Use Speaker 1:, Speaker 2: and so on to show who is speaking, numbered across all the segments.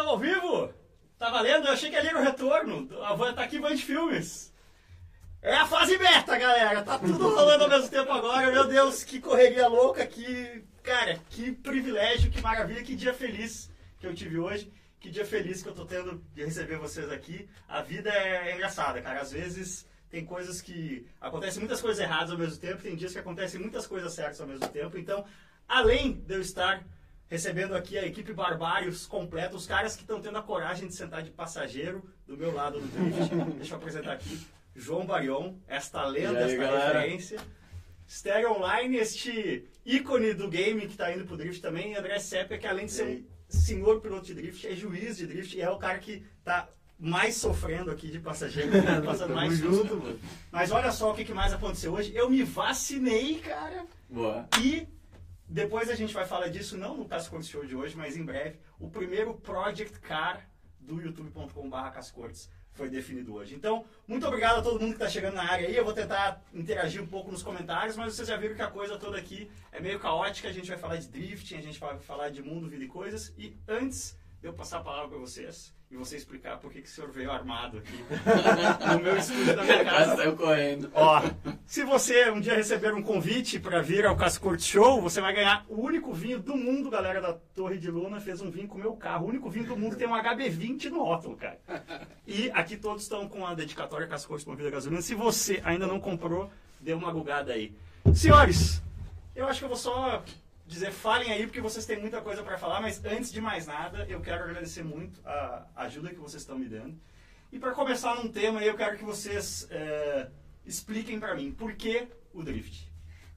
Speaker 1: Estamos ao vivo? Tá valendo? Eu achei que ali era o retorno. Tá aqui, Van de Filmes. É a fase beta, galera. Tá tudo rolando ao mesmo tempo agora. Meu Deus, que correria louca, que... Cara, que privilégio, que maravilha, que dia feliz que eu tive hoje. Que dia feliz que eu tô tendo de receber vocês aqui. A vida é engraçada, cara. Às vezes tem coisas que... Acontecem muitas coisas erradas ao mesmo tempo. Tem dias que acontecem muitas coisas certas ao mesmo tempo. Então, além de eu estar recebendo aqui a equipe Barbários completa, os caras que estão tendo a coragem de sentar de passageiro do meu lado no drift. Deixa eu apresentar aqui. João Barion, esta lenda,
Speaker 2: aí,
Speaker 1: esta
Speaker 2: galera?
Speaker 1: referência. Stereo Online, este ícone do game que está indo pro drift também. E André Seppia, que além de ser um senhor piloto de drift, é juiz de drift e é o cara que está mais sofrendo aqui de passageiro, né? passando mais
Speaker 2: junto, mano.
Speaker 1: Mas olha só o que, que mais aconteceu hoje. Eu me vacinei, cara.
Speaker 2: Boa.
Speaker 1: E depois a gente vai falar disso, não no Cascortes Show de hoje, mas em breve, o primeiro Project Car do youtube.com.br Cascortes foi definido hoje. Então, muito obrigado a todo mundo que está chegando na área aí. Eu vou tentar interagir um pouco nos comentários, mas vocês já viram que a coisa toda aqui é meio caótica. A gente vai falar de drifting, a gente vai falar de mundo, vida e coisas. E antes de eu passar a palavra para vocês e você explicar por que, que o senhor veio armado aqui no meu estúdio da minha casa.
Speaker 2: Saiu correndo.
Speaker 1: Ó, se você um dia receber um convite para vir ao Cascorte Show, você vai ganhar o único vinho do mundo, galera da Torre de Luna fez um vinho com o meu carro. O único vinho do mundo tem um HB20 no rótulo, cara. E aqui todos estão com a dedicatória Cascorte Movida a Gasolina. Se você ainda não comprou, dê uma gugada aí. Senhores, eu acho que eu vou só dizer, falem aí, porque vocês têm muita coisa para falar, mas antes de mais nada, eu quero agradecer muito a ajuda que vocês estão me dando. E para começar num tema aí, eu quero que vocês é, expliquem para mim por que o drift.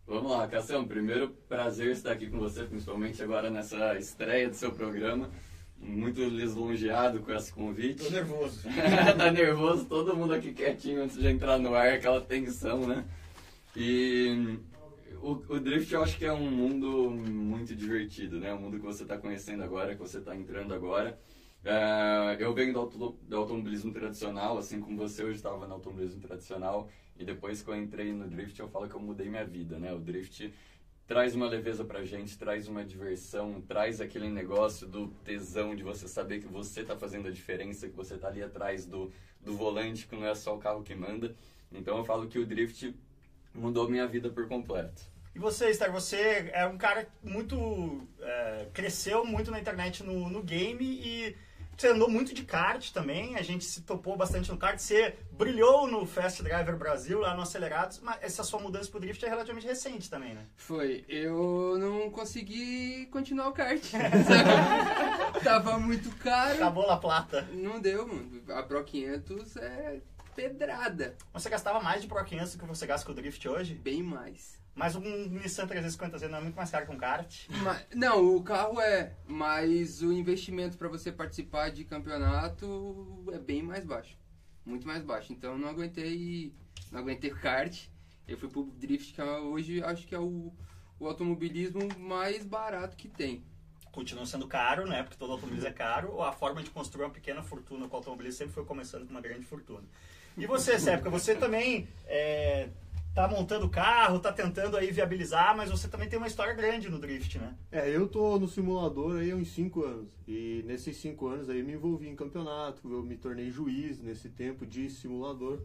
Speaker 2: Vamos lá, Cassião. Primeiro, prazer estar aqui com você, principalmente agora nessa estreia do seu programa. Muito lisonjeado com esse convite.
Speaker 1: Tô nervoso.
Speaker 2: tá nervoso, todo mundo aqui quietinho antes de entrar no ar, aquela tensão, né? E o, o drift eu acho que é um mundo muito divertido, né? Um mundo que você está conhecendo agora, que você está entrando agora. É, eu venho do, auto, do automobilismo tradicional, assim como você hoje estava no automobilismo tradicional. E depois que eu entrei no drift, eu falo que eu mudei minha vida, né? O drift traz uma leveza pra gente, traz uma diversão, traz aquele negócio do tesão de você saber que você está fazendo a diferença, que você está ali atrás do, do volante, que não é só o carro que manda. Então eu falo que o drift mudou minha vida por completo.
Speaker 1: E você, Star, você é um cara muito. é, cresceu muito na internet no, no game e você andou muito de kart também. A gente se topou bastante no kart. Você brilhou no Fast Driver Brasil, lá no Acelerados, mas essa sua mudança pro drift é relativamente recente também, né?
Speaker 3: Foi. Eu não consegui continuar o kart. Tava muito caro.
Speaker 1: Acabou La Plata.
Speaker 3: Não deu, mano. A Pro 500 é pedrada.
Speaker 1: Você gastava mais de Pro 500 do que você gasta com o drift hoje?
Speaker 3: Bem mais.
Speaker 1: Mas um Nissan 350Z não é muito mais caro que um kart.
Speaker 3: Ma- não, o carro é, mas o investimento para você participar de campeonato é bem mais baixo. Muito mais baixo. Então não aguentei, não aguentei o kart. Eu fui pro drift, que é hoje acho que é o, o automobilismo mais barato que tem.
Speaker 1: Continua sendo caro, né? Porque todo automobilismo é caro. A forma de construir uma pequena fortuna com o automobilismo sempre foi começando com uma grande fortuna. E você, Sépia, você também é, tá montando carro, tá tentando aí viabilizar, mas você também tem uma história grande no drift, né?
Speaker 4: É, eu tô no simulador aí há uns 5 anos. E nesses 5 anos aí me envolvi em campeonato, eu me tornei juiz nesse tempo de simulador.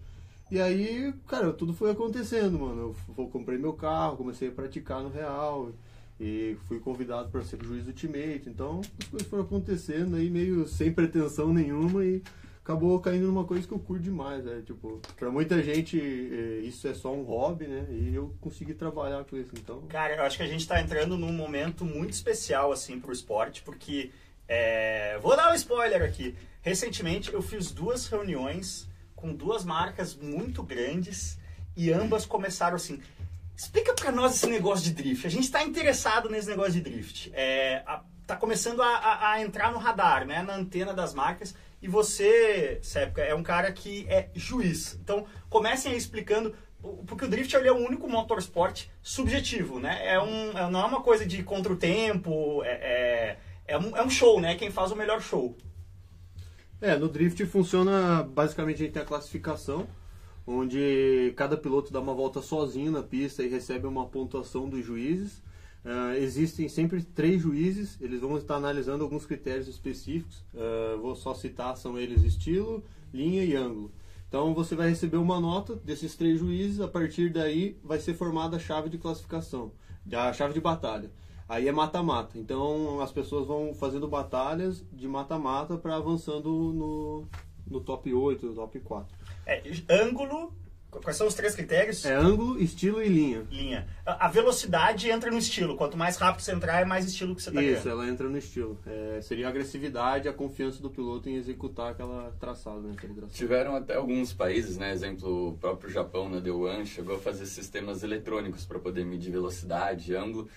Speaker 4: E aí, cara, tudo foi acontecendo, mano. Eu comprei meu carro, comecei a praticar no real. E fui convidado para ser juiz do Ultimate. Então, as coisas foram acontecendo aí meio sem pretensão nenhuma e acabou caindo numa coisa que eu curto demais, né? Tipo, pra muita gente eh, isso é só um hobby, né? E eu consegui trabalhar com isso, então...
Speaker 1: Cara, eu acho que a gente tá entrando num momento muito especial, assim, pro esporte, porque. é, Vou dar um spoiler aqui. Recentemente eu fiz duas reuniões com duas marcas muito grandes e ambas começaram assim. Explica pra nós esse negócio de drift. A gente tá interessado nesse negócio de drift. É, a- tá começando a, a- a entrar no radar, né? Na antena das marcas. E você, Sépia, é um cara que é juiz. Então, comecem aí explicando porque o drift ele é o único motorsport subjetivo, né? É um, é- não é uma coisa de contra o tempo, é, é, é, um, é um show, né? Quem faz o melhor show.
Speaker 4: É, no drift funciona basicamente a gente tem a classificação, onde cada piloto dá uma volta sozinho na pista e recebe uma pontuação dos juízes. Uh, existem sempre três juízes, eles vão estar analisando alguns critérios específicos. Uh, vou só citar, são eles estilo, linha e ângulo. Então você vai receber uma nota desses três juízes, a partir daí vai ser formada a chave de classificação, a chave de batalha. Aí é mata-mata. Então as pessoas vão fazendo batalhas de mata-mata para avançando no, no top 8, no top 4.
Speaker 1: É, ângulo, Quais são os três critérios?
Speaker 4: É ângulo, estilo e linha.
Speaker 1: Linha. A velocidade entra no estilo. Quanto mais rápido você entrar, é mais estilo que você está
Speaker 4: Isso, ela entra no estilo. É, seria a agressividade, a confiança do piloto em executar aquela traçada, né? traçado.
Speaker 2: Tiveram até alguns países, né? Exemplo, o próprio Japão, na D1, chegou a fazer sistemas eletrônicos para poder medir velocidade, ângulo.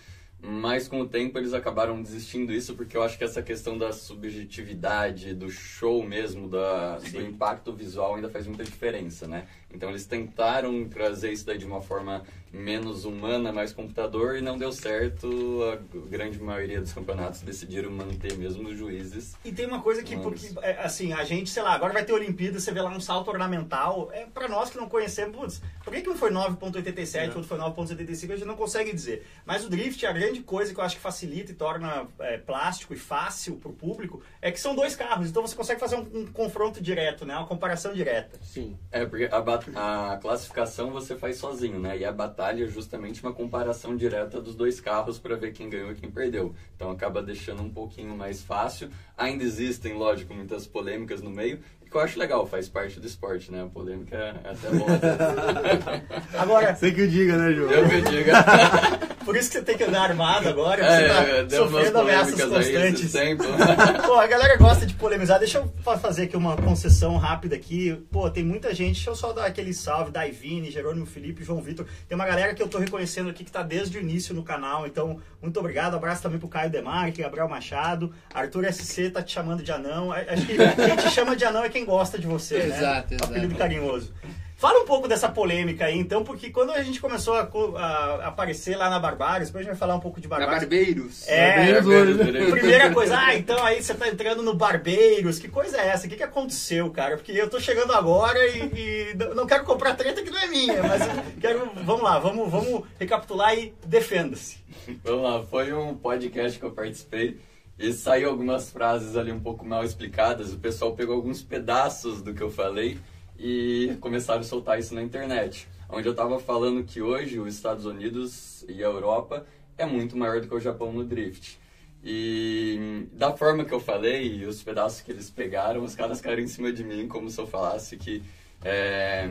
Speaker 2: Mas com o tempo eles acabaram desistindo disso porque eu acho que essa questão da subjetividade, do show mesmo, da, do impacto visual ainda faz muita diferença, né? Então eles tentaram trazer isso daí de uma forma menos humana, mais computador, e não deu certo. A grande maioria dos campeonatos decidiram manter mesmo os juízes.
Speaker 1: E tem uma coisa que, porque, é, assim, a gente, sei lá, agora vai ter Olimpíada, você vê lá um salto ornamental. É, para nós que não conhecemos, putz, por que, que um foi 9.87 e é. outro foi 9.75, a gente não consegue dizer. Mas o drift, a grande coisa que eu acho que facilita e torna é, plástico e fácil pro público, é que são dois carros, então você consegue fazer um, um confronto direto, né? Uma comparação direta.
Speaker 2: Sim. É, porque a a classificação você faz sozinho, né? E a batalha é justamente uma comparação direta dos dois carros para ver quem ganhou e quem perdeu. Então acaba deixando um pouquinho mais fácil. Ainda existem, lógico, muitas polêmicas no meio, que eu acho legal, faz parte do esporte, né? A polêmica é até bom.
Speaker 1: agora.
Speaker 4: Você que o diga, né, João?
Speaker 2: Eu que o diga.
Speaker 1: Por isso que você tem que andar armado agora, é, você tá sofrendo ameaças constantes. Pô, a galera gosta de polemizar. Deixa eu fazer aqui uma concessão rápida aqui. Pô, tem muita gente, deixa eu só dar aquele salve, Daivine, Jerônimo Felipe, João Vitor. Tem uma galera que eu tô reconhecendo aqui que tá desde o início no canal, então muito obrigado. Abraço também pro Caio Demarque, Gabriel Machado, Arthur SC tá te chamando de anão. Acho que quem te chama de anão é quem gosta de você,
Speaker 3: exato, né? Exato,
Speaker 1: Apelido carinhoso. Fala um pouco dessa polêmica aí, então, porque quando a gente começou a, a aparecer lá na Barbários, depois a gente vai falar um pouco de
Speaker 3: Barbários. Na Barbeiros.
Speaker 1: É, Barbeiros. primeira coisa, ah, então aí você tá entrando no Barbeiros, que coisa é essa? O que, que aconteceu, cara? Porque eu tô chegando agora e, e não quero comprar treta que não é minha, mas quero, vamos lá, vamos, vamos recapitular e defenda-se.
Speaker 2: Vamos lá, foi um podcast que eu participei e saiu algumas frases ali um pouco mal explicadas, o pessoal pegou alguns pedaços do que eu falei e começaram a soltar isso na internet. Onde eu estava falando que hoje os Estados Unidos e a Europa é muito maior do que o Japão no drift. E da forma que eu falei, e os pedaços que eles pegaram, os caras caíram em cima de mim como se eu falasse que, é,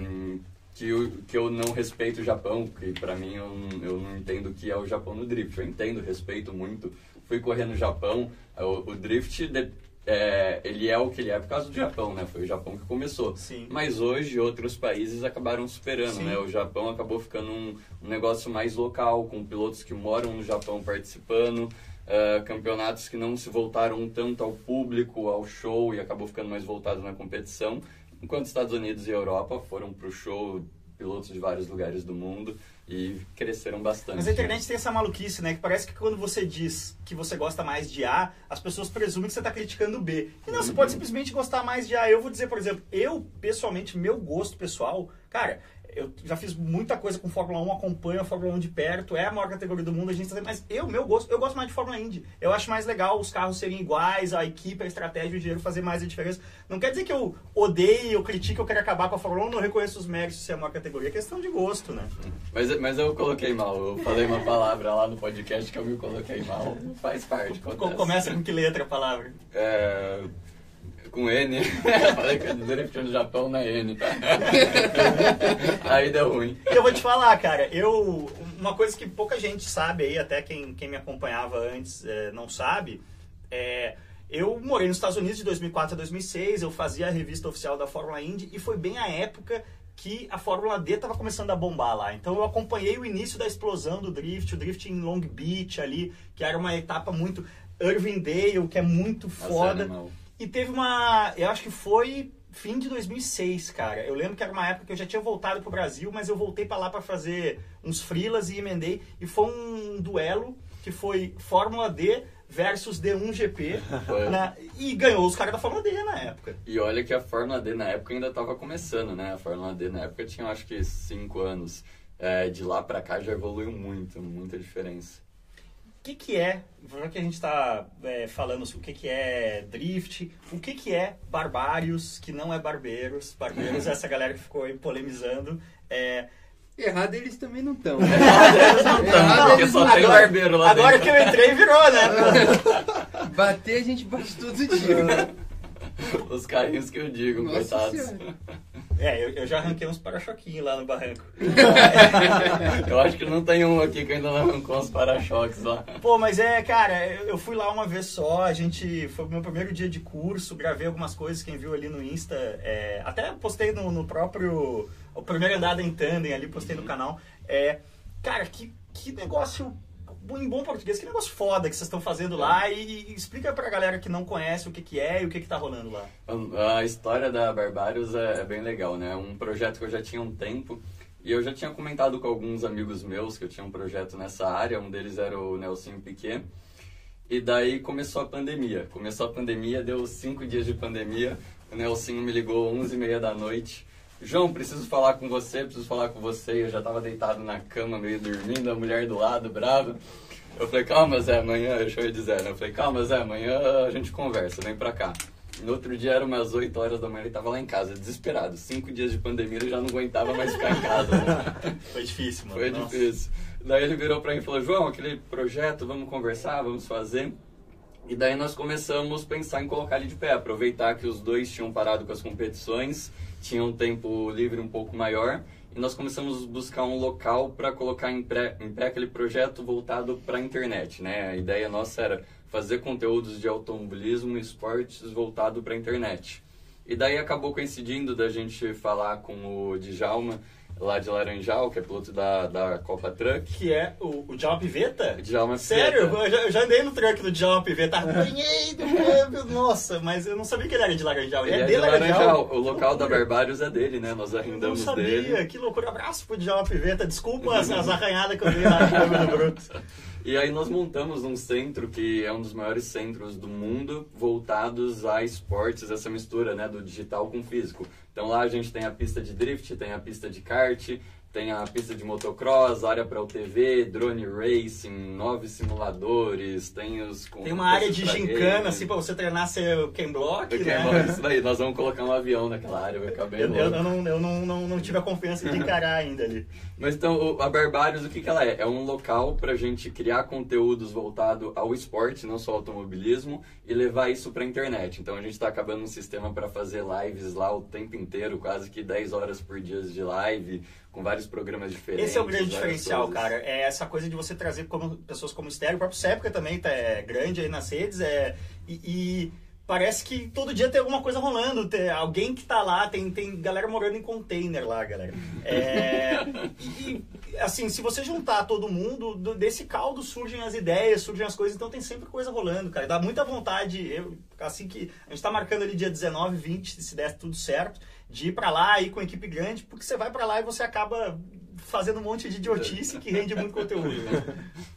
Speaker 2: que, eu, que eu não respeito o Japão, porque para mim eu, eu não entendo o que é o Japão no drift. Eu entendo, respeito muito. Fui correr no Japão, o, o drift de, é, ele é o que ele é por causa do Japão, né? Foi o Japão que começou.
Speaker 1: Sim.
Speaker 2: Mas hoje outros países acabaram superando, Sim. né? O Japão acabou ficando um, um, negócio mais local, com pilotos que moram no Japão participando, uh, campeonatos que não se voltaram tanto ao público, ao show e acabou ficando mais voltado na competição. Enquanto Estados Unidos e Europa foram para o show pilotos de vários lugares do mundo e cresceram bastante.
Speaker 1: Mas a internet tem essa maluquice, né? Que parece que quando você diz que você gosta mais de A, as pessoas presumem que você está criticando B. E não, uhum. você pode simplesmente gostar mais de A. Eu vou dizer, por exemplo, eu, pessoalmente, meu gosto pessoal, cara, eu já fiz muita coisa com Fórmula 1, acompanho a Fórmula 1 de perto, é a maior categoria do mundo, a gente tá, mas eu, meu gosto, eu gosto mais de Fórmula Indy. Eu acho mais legal os carros serem iguais, a equipe, a estratégia, o dinheiro fazer mais a diferença. Não quer dizer que eu odeie, eu critique, eu quero acabar com a Fórmula 1, não reconheço os méritos de ser a maior categoria, é questão de gosto, né?
Speaker 2: Mas, mas eu coloquei mal, eu falei uma palavra lá no podcast que eu me coloquei mal, faz parte.
Speaker 1: Acontece. Começa com que letra a palavra?
Speaker 2: É com N. Falei que drift no Japão na N, tá? aí deu ruim.
Speaker 1: Eu vou te falar, cara, eu. Uma coisa que pouca gente sabe aí, até quem, quem me acompanhava antes é, não sabe, é. Eu morei nos Estados Unidos de 2004 a 2006, eu fazia a revista oficial da Fórmula Indy e foi bem a época que a Fórmula D estava começando a bombar lá. Então eu acompanhei o início da explosão do drift, o drift em Long Beach ali, que era uma etapa muito Irvingdale, que é muito foda. E teve uma. Eu acho que foi fim de 2006, cara. Eu lembro que era uma época que eu já tinha voltado pro Brasil, mas eu voltei para lá para fazer uns frilas e emendei. E foi um duelo que foi Fórmula D versus D1 GP. Né? E ganhou os caras da Fórmula D na época.
Speaker 2: E olha que a Fórmula D na época ainda estava começando, né? A Fórmula D na época tinha acho que 5 anos. É, de lá para cá já evoluiu muito, muita diferença.
Speaker 1: Que, que é, já que a gente está é, falando o que, que é drift, o que, que é barbários, que não é barbeiros. Barbeiros é essa galera que ficou aí polemizando. É,
Speaker 3: Errado eles também não estão.
Speaker 2: Eles não estão,
Speaker 3: Errado
Speaker 2: porque
Speaker 3: eles
Speaker 2: só
Speaker 3: não
Speaker 2: tem
Speaker 3: tão.
Speaker 2: barbeiro lá
Speaker 1: agora
Speaker 2: dentro.
Speaker 1: que eu entrei, virou, né?
Speaker 3: Bater a gente bate todo dia.
Speaker 2: Os carinhos que eu digo,
Speaker 3: Nossa
Speaker 2: coitados.
Speaker 3: Senhora.
Speaker 1: É, eu, eu já arranquei uns para-choquinhos lá no barranco.
Speaker 2: Eu acho que não tem um aqui que ainda não arrancou uns para-choques lá.
Speaker 1: Pô, mas é, cara, eu fui lá uma vez só, a gente. Foi o meu primeiro dia de curso, gravei algumas coisas, quem viu ali no Insta. é, até postei no, no próprio. O primeiro andada em tandem ali, postei no canal. É, cara, que, que negócio. Em bom português, que negócio foda que vocês estão fazendo lá e, e explica pra galera que não conhece o que, que é e o que, que tá rolando lá.
Speaker 2: A história da Barbários é, é bem legal, né? É um projeto que eu já tinha um tempo e eu já tinha comentado com alguns amigos meus que eu tinha um projeto nessa área. Um deles era o Nelson Piquet. E daí começou a pandemia. Começou a pandemia, deu cinco dias de pandemia. O Nelson me ligou 11 e meia da noite. João, preciso falar com você, preciso falar com você. Eu já tava deitado na cama, meio dormindo, a mulher do lado, brava. Eu falei, calma, Zé, amanhã, deixa eu dizer, né? Eu falei, calma, Zé, amanhã a gente conversa, vem pra cá. No outro dia era umas 8 horas da manhã, ele tava lá em casa, desesperado. Cinco dias de pandemia, ele já não aguentava mais ficar em casa, né?
Speaker 1: Foi difícil, mano.
Speaker 2: Foi
Speaker 1: Nossa.
Speaker 2: difícil. Daí ele virou pra mim e falou, João, aquele projeto, vamos conversar, vamos fazer. E daí nós começamos a pensar em colocar ele de pé, aproveitar que os dois tinham parado com as competições, tinham um tempo livre um pouco maior, e nós começamos a buscar um local para colocar em pé, em pé aquele projeto voltado para a internet, né? A ideia nossa era fazer conteúdos de automobilismo e esportes voltado para a internet. E daí acabou coincidindo da gente falar com o Djalma, lá de Laranjal, que é piloto da, da Copa Truck.
Speaker 1: Que é o, o Djalma Piveta?
Speaker 2: Djalma
Speaker 1: Sério?
Speaker 2: Piveta.
Speaker 1: Eu já, eu já andei no truck do Djalma Piveta. Do câmbio. Nossa, mas eu não sabia que ele era de Laranjal. Ele,
Speaker 2: Ele
Speaker 1: é
Speaker 2: é
Speaker 1: de
Speaker 2: de
Speaker 1: Laranjal.
Speaker 2: Laranjal. O local da Barbários é dele, né? Nós
Speaker 1: Eu não
Speaker 2: arrendamos
Speaker 1: sabia,
Speaker 2: dele.
Speaker 1: que loucura. Abraço pro Djalma Piveta. Desculpa as, as arranhadas que eu dei lá no Bruto.
Speaker 2: E aí nós montamos um centro que é um dos maiores centros do mundo voltados a esportes, essa mistura né, do digital com o físico. Então lá a gente tem a pista de drift, tem a pista de kart, tem a pista de motocross, área para UTV, drone racing, nove simuladores, tem os...
Speaker 1: Tem uma área de gincana,
Speaker 2: game.
Speaker 1: assim, pra você treinar seu Ken Block, né?
Speaker 2: isso daí, nós vamos colocar um avião naquela área, vai ficar bem
Speaker 1: Eu, eu,
Speaker 2: louco.
Speaker 1: eu não, eu não, não, não tive a confiança de encarar ainda ali.
Speaker 2: Mas então, a Barbários, o que, que ela é? É um local pra gente criar conteúdos voltado ao esporte, não só ao automobilismo, e levar isso pra internet. Então a gente tá acabando um sistema para fazer lives lá o tempo inteiro, quase que 10 horas por dia de live, com vários programas diferentes.
Speaker 1: Esse é o grande diferencial,
Speaker 2: coisas.
Speaker 1: cara. É essa coisa de você trazer como, pessoas como Estéreo. O próprio Sépia também tá, é grande aí nas redes. É, e, e parece que todo dia tem alguma coisa rolando. Tem alguém que tá lá, tem, tem galera morando em container lá, galera. É, e, assim, se você juntar todo mundo, do- desse caldo surgem as ideias, surgem as coisas. Então tem sempre coisa rolando, cara. Dá muita vontade. Eu, assim que a gente tá marcando ali dia 19, 20, se der tudo certo, de ir pra lá, ir com a equipe grande, porque você vai pra lá e você acaba fazendo um monte de idiotice que rende muito conteúdo.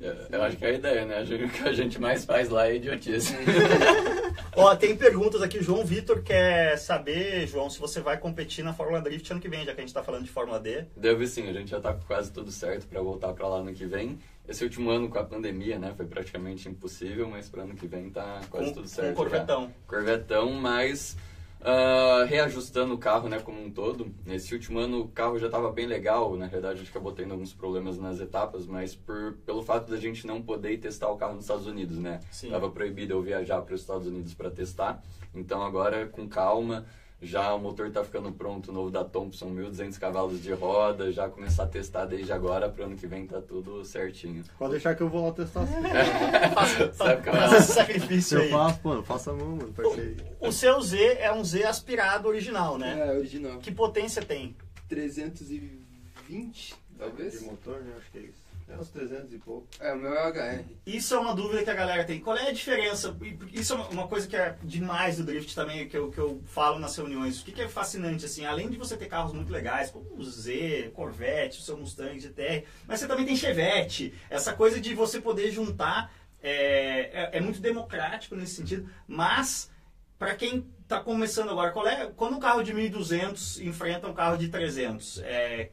Speaker 2: É, Eu acho que é a ideia, né? A gente- O que a gente mais faz lá é idiotice.
Speaker 1: Ó, tem perguntas aqui. João Vitor quer saber, João, se você vai competir na Fórmula Drift ano que vem, já que a gente tá falando de Fórmula D.
Speaker 2: Deve sim, a gente já tá quase tudo certo para voltar para lá no que vem. Esse último ano com a pandemia, né, foi praticamente impossível, mas para ano que vem tá quase
Speaker 1: Com,
Speaker 2: tudo
Speaker 1: com
Speaker 2: certo.
Speaker 1: o Corvetão.
Speaker 2: já. Corvetão, mas ah, reajustando o carro, né, como um todo. Nesse último ano o carro já estava bem legal, na verdade acho que acabou tendo alguns problemas nas etapas, mas por, pelo fato da gente não poder testar o carro nos Estados Unidos, né?
Speaker 1: Sim.
Speaker 2: Tava proibido eu viajar para os Estados Unidos para testar. Então agora com calma, já o motor tá ficando pronto, o novo da Thompson, 1200 cavalos de roda, já começar a testar desde agora, para ano que vem tá tudo certinho.
Speaker 4: Pode deixar que eu vou lá testar assim.
Speaker 2: Sabe como é?
Speaker 1: sacrifício
Speaker 4: Eu faço, mano, faça a mão, mano, parceiro.
Speaker 1: O seu Z é um Z aspirado original, né?
Speaker 3: É, original.
Speaker 1: Que potência tem?
Speaker 3: 320, talvez?
Speaker 4: De motor, né? Acho que é isso. É uns 300 e pouco.
Speaker 3: É, o meu é HR.
Speaker 1: Isso é uma dúvida que a galera tem. Qual é a diferença? Isso é uma- uma coisa que é demais do drift também, que eu, que eu falo nas reuniões. O que, que é fascinante, assim, além de você ter carros muito legais, como o Z, Corvette, o seu Mustang GTR, mas você também tem Chevette. Essa coisa de você poder juntar é, é, é muito democrático nesse sentido, mas para quem está começando agora, qual é, quando um carro de 1.200 enfrenta um carro de 300, é,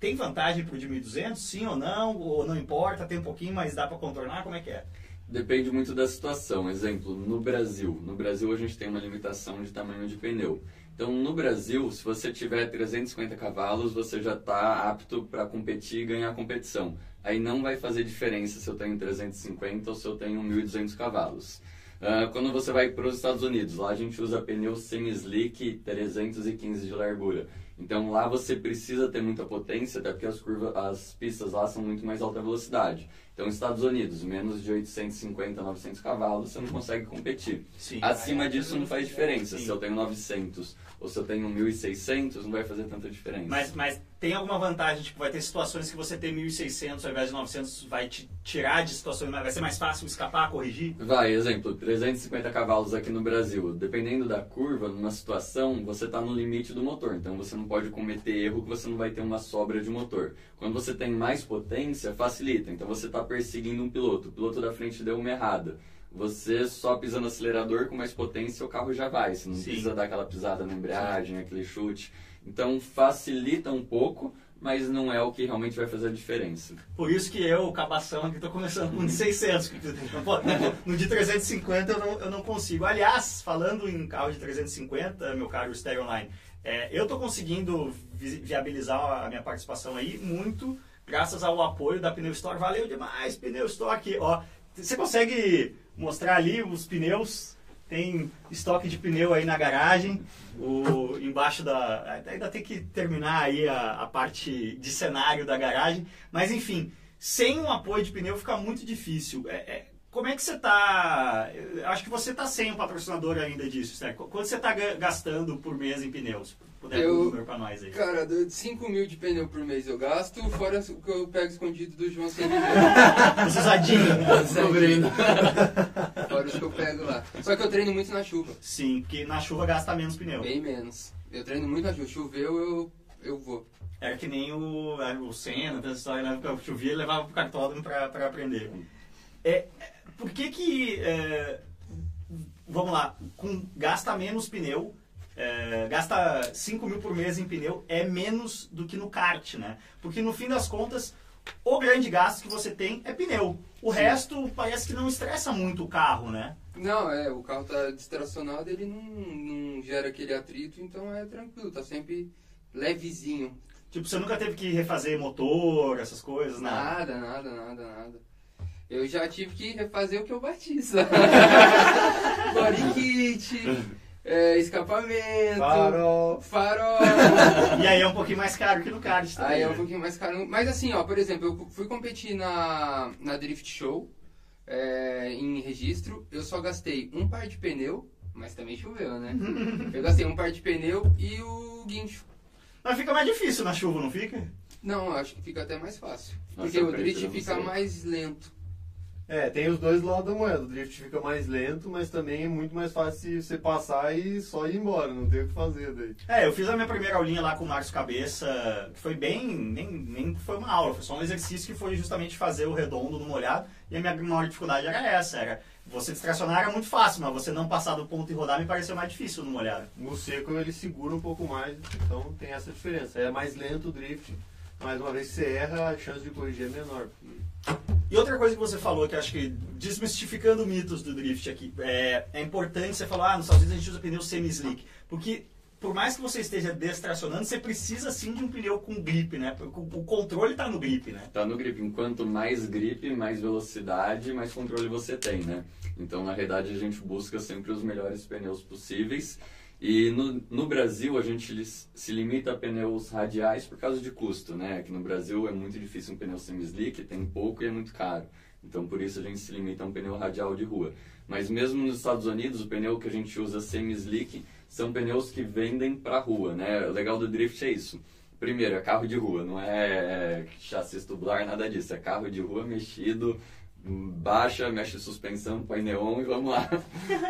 Speaker 1: tem vantagem pro de 1.200, sim ou não? Ou não importa, tem um pouquinho, mas dá para contornar? Como é que é?
Speaker 2: Depende muito da situação. Exemplo, no Brasil. No Brasil a gente tem uma limitação de tamanho de pneu. Então, no Brasil, se você tiver 350 cavalos, você já está apto para competir e ganhar a competição. Aí não vai fazer diferença se eu tenho 350 ou se eu tenho 1.200 cavalos. Uh, quando você vai para os Estados Unidos, lá a gente usa pneu semi-slick 315 de largura. Então lá você precisa ter muita potência, até porque as curvas, as pistas lá são muito mais alta velocidade. Então, Estados Unidos, menos de 850, 900 cavalos, você não consegue competir.
Speaker 1: Sim.
Speaker 2: Acima disso não faz diferença.
Speaker 1: Sim.
Speaker 2: Se eu tenho 900 ou se eu tenho 1.600, não vai fazer tanta diferença.
Speaker 1: Mas, mas tem alguma vantagem? Tipo, vai ter situações que você ter 1.600 ao invés de 900 vai te tirar de situações, vai ser mais fácil escapar, corrigir?
Speaker 2: Vai, exemplo, 350 cavalos aqui no Brasil. Dependendo da curva, numa situação, você está no limite do motor. Então você não pode cometer erro que você não vai ter uma sobra de motor. Quando você tem mais potência, facilita. Então você está perseguindo um piloto. O piloto da frente deu uma errada. Você só pisa no acelerador com mais potência, o carro já vai. Você não
Speaker 1: Sim.
Speaker 2: precisa dar aquela pisada na embreagem, aquele chute. Então facilita um pouco, mas não é o que realmente vai fazer a diferença.
Speaker 1: Por isso que eu, cabação, aqui tô começando com um de 600. que- Pô, no de 350 eu não, eu não consigo. Aliás, falando em carro de 350, meu caro Stereo Online, é, eu tô conseguindo vi- viabilizar a minha participação aí muito graças ao apoio da Pneu Store. Valeu demais, Pneu Store aqui. Ó, você consegue mostrar ali os pneus? Tem estoque de pneu aí na garagem, o, embaixo da. Ainda tem que terminar aí a, a parte de cenário da garagem, mas enfim, sem um apoio de pneu fica muito difícil. É- é, como é que você está? Acho que você está sem um patrocinador ainda disso, né? Qu- Quanto você está gastando por mês em pneus? Puder um
Speaker 3: Eu-
Speaker 1: número para nós aí.
Speaker 3: Cara, de 5 mil de pneu por mês eu gasto, fora o que eu pego escondido do João sem
Speaker 1: Os usadinhos.
Speaker 2: Descobrindo.
Speaker 3: Fora os que eu pego lá. Só que eu treino muito na chuva.
Speaker 1: Sim, porque na chuva gasta menos pneu.
Speaker 3: Bem menos. Eu treino muito na chuva. Choveu, eu, eu vou.
Speaker 1: Era que nem o, o Senna, essa história, na época chovia e levava pro cartódromo para aprender. É, é, por que que, é, vamos lá, com, gasta menos pneu, é, gasta 5 mil por mês em pneu, é menos do que no kart, né? Porque no fim das contas, o grande gasto que você tem é pneu. O resto parece que não estressa muito o carro, né?
Speaker 3: Não, é, o carro tá distracionado, ele não, não gera aquele atrito, então é tranquilo, tá sempre levezinho.
Speaker 1: Tipo, você nunca teve que refazer motor, essas coisas, nada.
Speaker 3: Nada, nada, nada, nada. Eu já tive que refazer o que eu bati, sabe? Body kit, é, escapamento,
Speaker 4: Farol.
Speaker 3: farol.
Speaker 1: E aí é um pouquinho mais caro que no kart também.
Speaker 3: Aí é um
Speaker 1: né?
Speaker 3: pouquinho mais caro. Mas assim, ó, por exemplo, eu fui competir na, na Drift Show é, em registro. Eu só gastei um par de pneu, mas também choveu, né? Eu gastei um par de pneu e o guincho.
Speaker 1: Mas fica mais difícil na chuva, não fica?
Speaker 3: Não, acho que fica até mais fácil.
Speaker 2: Nossa,
Speaker 3: Porque o drift fica mais lento.
Speaker 4: É, tem os dois lados da moeda. O drift fica mais lento, mas também é muito mais fácil você passar e só ir embora, não tem o que fazer daí.
Speaker 1: É, eu fiz a minha primeira aulinha lá com o Marcos Cabeça, que foi bem, nem, nem foi uma aula, foi só um exercício que foi justamente fazer o redondo no molhado, e a minha maior dificuldade era essa, era você distracionar era muito fácil, mas você não passar do ponto e rodar me pareceu mais difícil no molhado.
Speaker 4: No seco ele segura um pouco mais, então tem essa diferença. É mais lento o drift, mas uma vez que você erra, a chance de corrigir é menor.
Speaker 1: E outra coisa que você falou, que acho que desmistificando mitos do drift aqui, é, é importante você falar, ah, nos Estados Unidos a gente usa pneu semi-slick, porque por mais que você esteja destracionando, você precisa sim de um pneu com grip, né? O controle está no grip, né?
Speaker 2: Tá no grip. Enquanto mais grip, mais velocidade, mais controle você tem, né? Então, na realidade, a gente busca sempre os melhores pneus possíveis. E no, no Brasil, a gente se limita a pneus radiais por causa de custo, né? Aqui no Brasil é muito difícil um pneu semi-slick, tem pouco e é muito caro. Então, por isso, a gente se limita a um pneu radial de rua. Mas mesmo nos Estados Unidos, o pneu que a gente usa semi-slick são pneus que vendem para rua, né? O legal do drift é isso. Primeiro, é carro de rua, não é chassi tubular, nada disso. É carro de rua mexido, baixa, mexe suspensão, põe neon e vamos lá.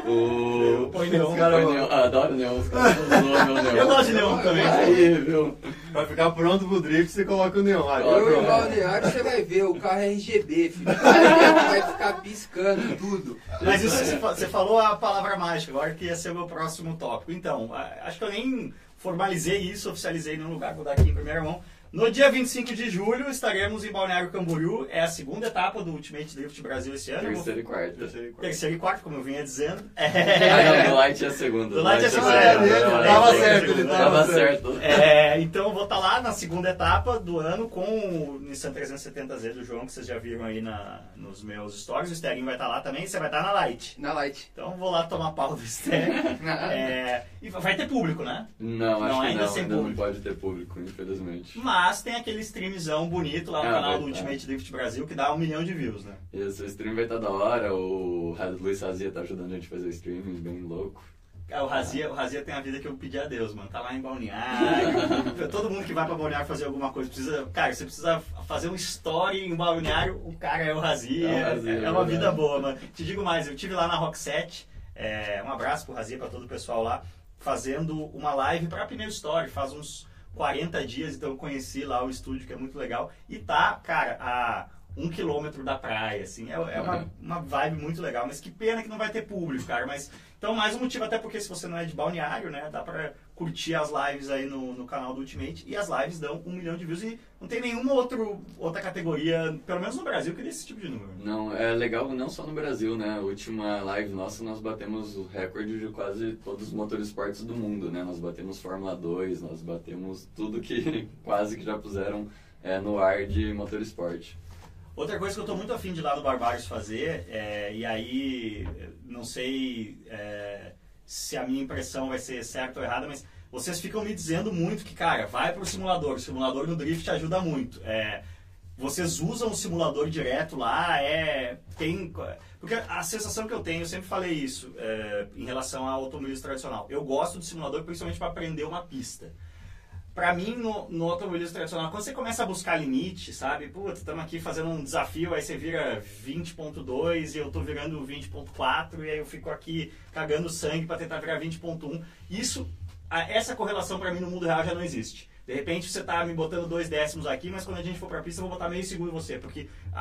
Speaker 2: O...
Speaker 1: Põe neon.
Speaker 2: Os caras- põe neon. Ah, adoro neon, os caras meu neon.
Speaker 1: Eu gosto de neon também.
Speaker 2: Aí, viu?
Speaker 4: Pra ficar pronto pro drift, você coloca o neon. Aí,
Speaker 3: Eu
Speaker 2: pronto.
Speaker 3: em balneário, você vai ver, o carro é RGB, filho. Vai ficar piscando tudo.
Speaker 1: Mas isso, você fa- você falou a palavra mágica, agora que ia ser o meu próximo tópico. Então, acho que eu nem formalizei isso, oficializei nenhum lugar, vou dar aqui em primeira mão. No dia 25 de julho estaremos em Balneário Camboriú. É a segunda etapa do Ultimate Drift Brasil esse ano.
Speaker 2: Terceiro e quarto.
Speaker 1: Terceiro e quarto, como eu vinha dizendo.
Speaker 2: Ah,
Speaker 1: É...
Speaker 2: não, do Light é a segunda.
Speaker 1: Do Light é a segunda, é,
Speaker 2: segunda, é,
Speaker 4: tava
Speaker 2: é,
Speaker 4: certo, ele
Speaker 2: Tava certo.
Speaker 1: É, então eu vou estar lá na segunda etapa do ano com o Nissan 370Z do João, que vocês já viram aí na, nos meus stories. O Sterinho vai estar lá também, você vai estar na Light.
Speaker 3: Na Light.
Speaker 1: Então eu vou lá tomar pau do Sterinho. É, e vai ter público, né?
Speaker 2: Não, acho
Speaker 1: Não,
Speaker 2: que
Speaker 1: ainda
Speaker 2: não,
Speaker 1: sem
Speaker 2: ainda não
Speaker 1: público.
Speaker 2: pode ter público, infelizmente.
Speaker 1: Mas tem aquele streamzão bonito lá no
Speaker 2: Ah,
Speaker 1: canal do. Ultimate Drift Brasil que dá um milhão de views, né?
Speaker 2: E esse stream vai estar da hora, o Luiz Razia tá ajudando a gente a fazer o streaming, bem louco.
Speaker 1: É, O Razia, o Razia tem a vida que eu pedi a Deus, mano. Tá lá em Balneário. Todo mundo que vai pra Balneário fazer alguma coisa precisa. Cara, você precisa fazer um story em Balneário, o cara é o Razia.
Speaker 2: É o Razia,
Speaker 1: É,
Speaker 2: é
Speaker 1: uma vida boa, mano. Te digo mais, eu tive lá na Rock 7. é, um abraço pro Razia, pra todo o pessoal lá, fazendo uma live pra Pneu Story. Faz uns 40 dias, então conheci lá o estúdio, que é muito legal. E tá, cara, a um quilômetro da praia, assim. É, é uma, uma vibe muito legal. Mas que pena que não vai ter público, cara. Mas então, mais um motivo, até porque se você não é de balneário, né, dá pra curtir as lives aí no, no canal do Ultimate. E as lives dão um milhão de views e não tem nenhuma outro, outra categoria, pelo menos no Brasil, que dê esse tipo de número.
Speaker 2: Não, é legal não só no Brasil, né? A última live nossa, nós batemos o recorde de quase todos os motorsports do mundo, né? Nós batemos Fórmula 2, nós batemos tudo que quase que já puseram é, no ar de motorsport.
Speaker 1: Outra coisa que eu tô muito afim de lá no Barbários fazer, é, e aí não sei é, se a minha impressão vai ser certa ou errada, mas vocês ficam me dizendo muito que, cara, vai pro simulador, o simulador no drift ajuda muito. É, vocês usam o simulador direto lá, é, tem... Porque a sensação que eu tenho, eu sempre falei isso é, em relação ao automobilismo tradicional. Eu gosto do simulador principalmente para aprender uma pista. Pra mim, no, no automobilismo tradicional, quando você começa a buscar limite, sabe? Putz, estamos aqui fazendo um desafio, aí você vira 20.2 e eu tô virando 20.4 e aí eu fico aqui cagando sangue para tentar virar 20.1. Isso, essa correlação pra mim no mundo real já não existe. De repente você tá me botando dois décimos aqui, mas quando a gente for pra pista eu vou botar meio segundo em você, porque, a-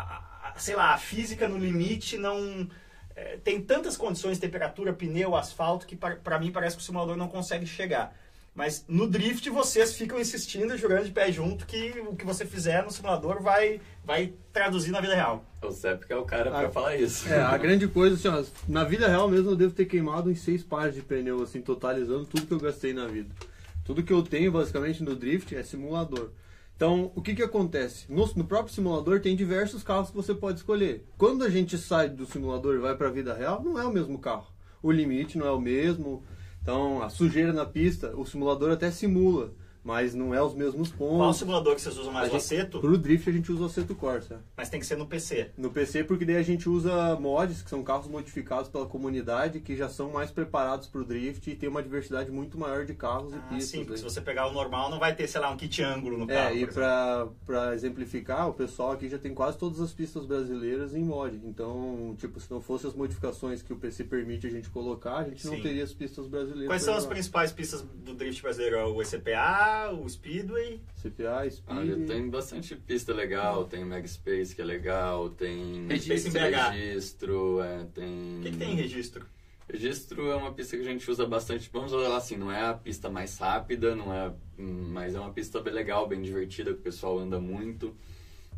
Speaker 1: a- sei lá, a física no limite não... é, tem tantas condições, temperatura, pneu, asfalto, que pra mim parece que o simulador não consegue chegar. Mas no drift vocês ficam insistindo, jogando de pé junto, que o que você fizer no simulador vai, vai traduzir na vida real.
Speaker 2: O Sepp é o cara pra
Speaker 4: Ah,
Speaker 2: falar isso.
Speaker 4: É, a grande coisa, assim, ó, na vida real mesmo eu devo ter queimado em seis pares de pneu, assim, totalizando tudo que eu gastei na vida. Tudo que eu tenho, basicamente, no drift é simulador. Então, o que que acontece? No, no próprio simulador tem diversos carros que você pode escolher. Quando a gente sai do simulador e vai para a vida real, não é o mesmo carro. O limite não é o mesmo. Então, a sujeira na pista, o simulador até simula, mas não é os mesmos
Speaker 1: Qual o
Speaker 4: pontos.
Speaker 1: simulador que vocês usam mais?
Speaker 4: A
Speaker 1: O
Speaker 4: gente-
Speaker 1: Aceto?
Speaker 4: Pro drift a gente usa o Aceto Corsa.
Speaker 1: Mas tem que ser no PC.
Speaker 4: No PC, porque daí a gente usa mods, que são carros modificados pela comunidade, que já são mais preparados para o drift e tem uma diversidade muito maior de carros e
Speaker 1: Ah,
Speaker 4: pistas.
Speaker 1: sim, porque
Speaker 4: né?
Speaker 1: se você pegar o normal não vai ter, sei lá, um kit ângulo no carro.
Speaker 4: É, e pra exemplificar, o pessoal aqui já tem quase todas as pistas brasileiras em mod. Então, tipo, se não fossem as modificações que o PC permite a gente colocar, a gente não
Speaker 1: Sim.
Speaker 4: teria as pistas brasileiras.
Speaker 1: Quais são as principais pistas do drift brasileiro? É O ECPA, o Speedway?
Speaker 4: CPA, Speed...
Speaker 2: Olha, tem bastante pista legal, tem Mag Space que é legal, tem
Speaker 1: BH.
Speaker 2: registro, é, tem...
Speaker 1: O que, que tem em registro?
Speaker 2: Registro é uma pista que a gente usa bastante, vamos falar assim, não é a pista mais rápida, não é, hum, mas é uma pista bem legal, bem divertida, que o pessoal anda muito.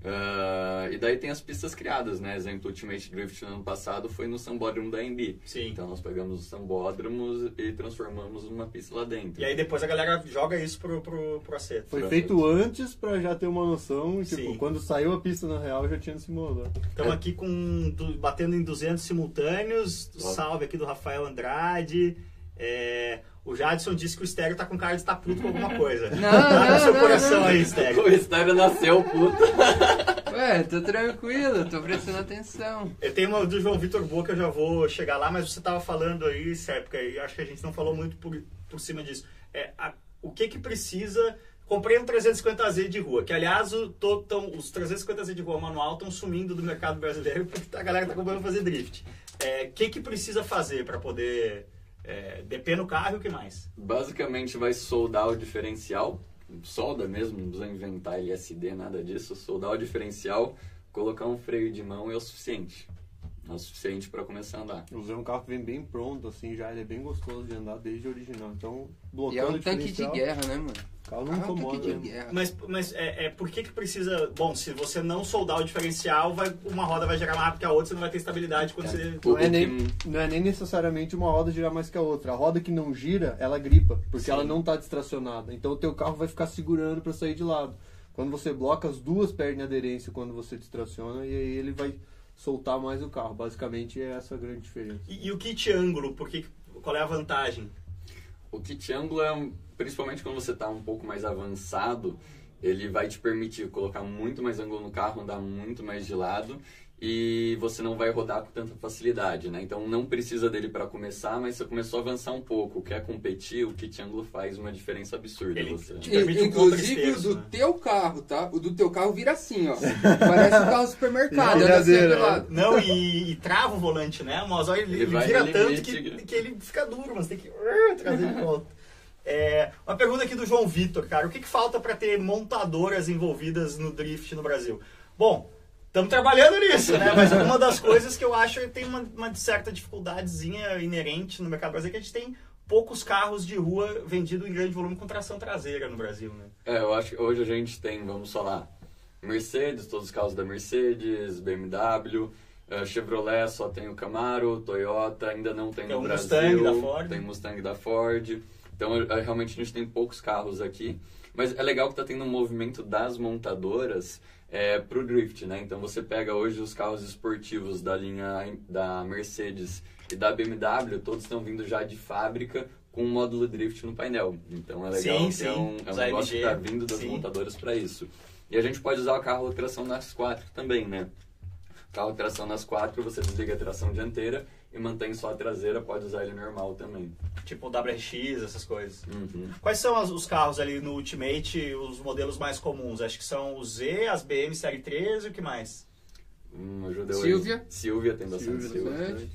Speaker 2: Ah, e daí tem as pistas criadas, né? Exemplo, Ultimate Drift no ano passado foi no Sambódromo da MB.
Speaker 1: Sim.
Speaker 2: Então nós pegamos os sambódromos e transformamos numa pista lá dentro.
Speaker 1: E aí depois a galera joga isso pro, pro, pro Aceto.
Speaker 4: Foi
Speaker 2: Pra
Speaker 4: feito antes pra já ter uma noção, tipo,
Speaker 1: Sim.
Speaker 4: quando saiu a pista na real já tinha simulador.
Speaker 1: Estamos aqui com batendo em 200 simultâneos. Salve aqui do Rafael Andrade. É, o Jadson disse que o Estéreo tá com cara de estar puto com alguma coisa.
Speaker 3: Não,
Speaker 1: Dá
Speaker 3: não,
Speaker 1: seu
Speaker 3: não,
Speaker 1: coração
Speaker 3: não.
Speaker 1: aí, Estéreo.
Speaker 2: O Estéreo nasceu, puta.
Speaker 3: Ué, tô tranquilo, tô prestando atenção.
Speaker 1: Eu tenho uma do João Vitor Boa que eu já vou chegar lá, mas você tava falando aí, Sérpica, e acho que a gente não falou muito por, por cima disso. É, a- o que que precisa... Comprei um 350Z de rua, que aliás o, to- tão- os 350Z de rua manual estão sumindo do mercado brasileiro porque a galera tá comprando fazer drift. É, O que que precisa fazer para poder é, DP no carro e o que mais?
Speaker 2: Basicamente vai soldar o diferencial, solda mesmo, não precisa inventar LSD, nada disso. Soldar o diferencial, colocar um freio de mão é o suficiente. É o suficiente para começar a andar.
Speaker 4: Eu usei um carro que vem bem pronto, assim, já ele é bem gostoso de andar desde o original. Então,
Speaker 3: E
Speaker 4: blocando
Speaker 3: é um
Speaker 4: o
Speaker 3: tanque de guerra, né, mano?
Speaker 4: O carro não
Speaker 3: Ah, é um tanque
Speaker 4: incomoda.
Speaker 3: de
Speaker 4: né?
Speaker 3: guerra.
Speaker 1: Mas, mas é, é, por que que precisa... Bom, se você não soldar o diferencial, vai, uma roda vai girar mais rápido que a outra, você não vai ter estabilidade quando
Speaker 2: É.
Speaker 1: você...
Speaker 2: O-
Speaker 4: Não é,
Speaker 2: o
Speaker 4: nem, não é nem necessariamente uma roda girar mais que a outra. A roda que não gira, ela gripa, porque
Speaker 1: Sim.
Speaker 4: ela não está distracionada. Então o teu carro vai ficar segurando para sair de lado. Quando você bloca as duas pernas de aderência quando você distraciona, e aí ele vai soltar mais o carro. Basicamente é essa a grande diferença.
Speaker 1: E, e o kit ângulo, por que, qual é a vantagem?
Speaker 2: O kit ângulo é, um- principalmente quando você está um pouco mais avançado, ele vai te permitir colocar muito mais ângulo no carro, andar muito mais de lado e você não vai rodar com tanta facilidade, né? Então não precisa dele para começar, mas você começou a avançar um pouco, quer competir, o kit ângulo faz uma diferença absurda.
Speaker 1: Ele
Speaker 2: você.
Speaker 1: te permite um
Speaker 3: Inclusive o do
Speaker 1: né?
Speaker 3: teu carro, tá? O do teu carro vira assim, ó. Parece um carro supermercado, anda assim lado.
Speaker 1: Não, e, e trava o volante, né? Mas olha, ele,
Speaker 2: Ele
Speaker 1: vira tanto
Speaker 2: limite,
Speaker 1: que,
Speaker 2: né?
Speaker 1: que ele fica duro, mas tem que uh, trazer de volta. É, uma pergunta aqui do João Vitor, cara. O que, que falta para ter montadoras envolvidas no drift no Brasil? Bom, estamos trabalhando nisso, né? Mas uma das coisas que eu acho que tem uma, uma certa dificuldadezinha inerente no mercado brasileiro é que a gente tem poucos carros de rua vendidos em grande volume com tração traseira no Brasil, né?
Speaker 2: É, eu acho que hoje a gente tem, vamos falar, Mercedes, todos os carros da Mercedes, BMW, eh, Chevrolet só tem o Camaro, Toyota ainda não tem
Speaker 1: Tem
Speaker 2: no
Speaker 1: o
Speaker 2: Brasil.
Speaker 1: Mustang da Ford.
Speaker 2: Tem o Mustang da Ford. Então, eh, realmente, a gente tem poucos carros aqui. Mas é legal que tá tendo um movimento das montadoras é, pro drift, né? Então, você pega hoje os carros esportivos da linha da Mercedes e da BMW, todos estão vindo já de fábrica com um módulo drift no painel. Então, é legal
Speaker 1: Sim,
Speaker 2: que
Speaker 1: sim.
Speaker 2: é um, é um negócio que
Speaker 1: AMG,
Speaker 2: tá vindo das
Speaker 1: sim.
Speaker 2: montadoras para isso. E a gente pode usar o carro tração nas quatro também, né? Carro a tração nas quatro, você desliga a tração dianteira e mantém só a traseira, pode usar ele normal também.
Speaker 1: Tipo o WRX, essas coisas.
Speaker 2: Uhum.
Speaker 1: Quais são as- os carros ali no Ultimate, os modelos mais comuns? Acho que são o Z, as BM Série 13 e o que mais?
Speaker 2: Hum, ajuda.
Speaker 3: Silvia.
Speaker 2: Silvia tem bastante
Speaker 4: Silvia,
Speaker 2: Silvia.
Speaker 3: bastante.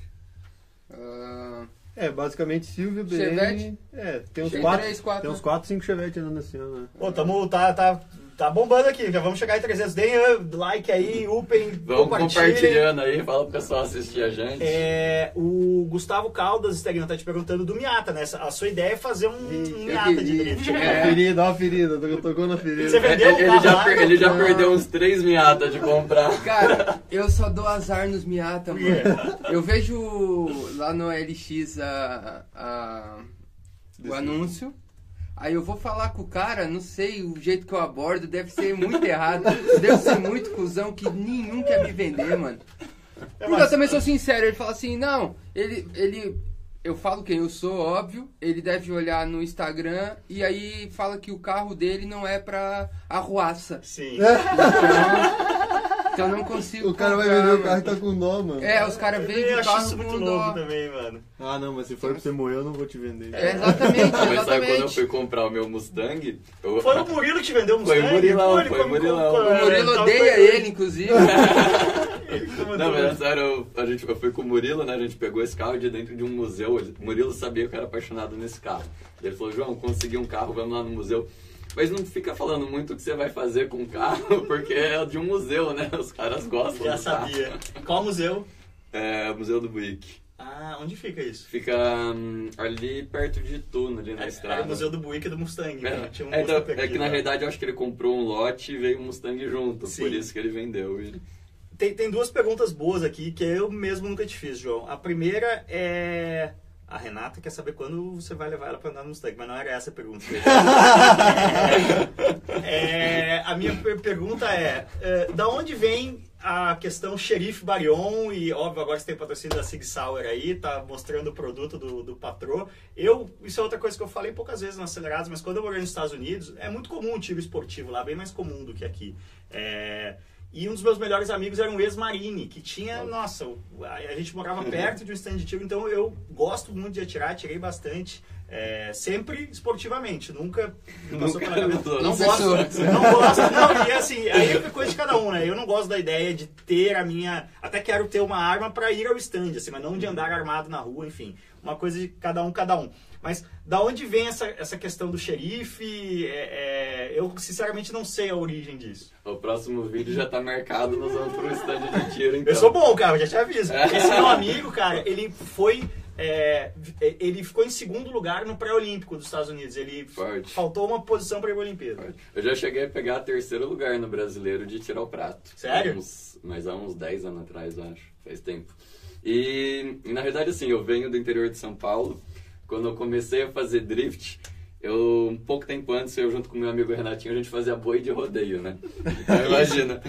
Speaker 3: Ah,
Speaker 4: É, basicamente Silvia, BM...
Speaker 3: Chevette.
Speaker 4: É, tem uns
Speaker 3: Tem
Speaker 4: 4,
Speaker 3: três, quatro,
Speaker 4: tem uns
Speaker 3: né?
Speaker 4: 4, 5 Chevette andando ano, né?
Speaker 1: Pô, tamo, tá, tá, tá bombando aqui, já vamos chegar em 300. Deem like aí, upem,
Speaker 2: Vamos compartilhando aí, fala pro pessoal assistir a gente.
Speaker 1: É, o Gustavo Caldas, Instagram, tá te perguntando do Miata, né? A sua ideia é fazer um, Miata de drift.
Speaker 3: É.
Speaker 4: Ferida, ó a ferida, to- tocou na ferida.
Speaker 1: Você
Speaker 2: É,
Speaker 1: vendeu
Speaker 2: ele,
Speaker 1: carro
Speaker 2: já,
Speaker 1: lá?
Speaker 2: per- ele já
Speaker 3: Não.
Speaker 2: perdeu uns três miatas de comprar.
Speaker 3: Cara, eu só dou azar nos Miata, mano. Eu vejo lá no LX a, a- o anúncio. Aí eu vou falar com o cara, não sei, o jeito que eu abordo deve ser muito errado. Deve ser muito cuzão que nenhum quer me vender, mano.
Speaker 1: É,
Speaker 3: Porque eu também sou sincero, ele fala assim, não, ele, ele. Eu falo quem eu sou, óbvio. Ele deve olhar no Instagram e aí fala que o carro dele não é pra arruaça.
Speaker 1: Sim.
Speaker 3: Então eu não consigo.
Speaker 4: O cara vai
Speaker 3: comprar,
Speaker 4: vender o carro e tá com dó, mano.
Speaker 3: É, os caras
Speaker 1: Eu
Speaker 3: vendem o
Speaker 1: acho
Speaker 3: carro
Speaker 1: isso muito
Speaker 3: com
Speaker 1: louco
Speaker 3: dó.
Speaker 1: também, mano.
Speaker 4: Ah, não, mas se for pra você morrer, eu não vou te vender.
Speaker 3: É, exatamente,
Speaker 2: Mas sabe quando eu fui comprar o meu Mustang? Eu...
Speaker 1: Foi o Murilo que te vendeu
Speaker 2: Foi o
Speaker 1: Mustang?
Speaker 2: Murilão,
Speaker 1: Pô, ele
Speaker 2: foi o
Speaker 1: come-
Speaker 2: Murilão.
Speaker 3: O Murilo
Speaker 1: tá
Speaker 3: odeia ele, inclusive.
Speaker 2: Não, mas é sério, eu, a gente, eu fui com o Murilo, né? A gente pegou esse carro de dentro de um museu. O Murilo sabia que eu era apaixonado nesse carro. Ele falou, João, consegui um carro, vamos lá no museu. Mas não fica falando muito o que você vai fazer com o carro, porque é de um museu, né? Os caras gostam
Speaker 1: Já sabia. Qual museu?
Speaker 2: É, o Museu do Buick.
Speaker 1: Ah, onde fica isso?
Speaker 2: Fica hum, ali perto de Tuno, ali na
Speaker 1: É,
Speaker 2: estrada.
Speaker 1: Era o Museu do Buick e do Mustang.
Speaker 2: É,
Speaker 1: né? Tinha um
Speaker 2: é, então,
Speaker 1: Mustang
Speaker 2: é
Speaker 1: aqui,
Speaker 2: que na
Speaker 1: né?
Speaker 2: realidade eu acho que ele comprou um lote e veio um Mustang junto,
Speaker 1: Sim.
Speaker 2: por isso que ele vendeu ele.
Speaker 1: Tem, tem duas perguntas boas aqui que eu mesmo nunca te fiz, João. A primeira é. A Renata quer saber quando você vai levar ela pra andar no Mustang, mas não era essa a pergunta. É, a minha per- pergunta é, é: da onde vem a questão xerife Barion? E óbvio, agora você tem patrocínio da Sig Sauer aí, tá mostrando o produto do, do patrô. Eu, isso é outra coisa que eu falei poucas vezes nas aceleradas, mas quando eu morei nos Estados Unidos, é muito comum o tiro esportivo lá, bem mais comum do que aqui. É, e um dos meus melhores amigos era um ex-marine, que tinha, nossa, a, gente morava perto de um stand de tiro, então eu gosto muito de atirar, tirei bastante. é, sempre esportivamente, nunca passou
Speaker 2: Nunca-
Speaker 1: pela cabeça.
Speaker 2: não
Speaker 1: gosto, não gosto, não, e assim, aí é coisa de cada um, né? Eu não gosto da ideia de ter a minha. Até quero ter uma arma pra ir ao stand, assim, mas não de andar armado na rua, enfim. uma coisa de cada um, cada um. Mas da onde vem essa, essa questão do xerife? É, é, eu sinceramente não sei a origem disso.
Speaker 2: O próximo vídeo já tá marcado, nós vamos pro stand de tiro, então.
Speaker 1: Eu sou bom, cara, já te aviso. Esse meu amigo, cara, ele foi. é, ele ficou em segundo lugar no pré-olímpico dos Estados Unidos. Ele
Speaker 2: Forte.
Speaker 1: faltou uma posição para a Olimpíada.
Speaker 2: Eu já cheguei a pegar terceiro lugar no brasileiro de tirar o prato.
Speaker 1: Sério?
Speaker 2: Uns- mas há uns 10 anos atrás, eu acho. Faz tempo. E, e, na verdade, assim, eu venho do interior de São Paulo. Quando eu comecei a fazer drift, eu, um pouco tempo antes, eu junto com meu amigo Renatinho, a gente fazia boi de rodeio, né? Então imagina.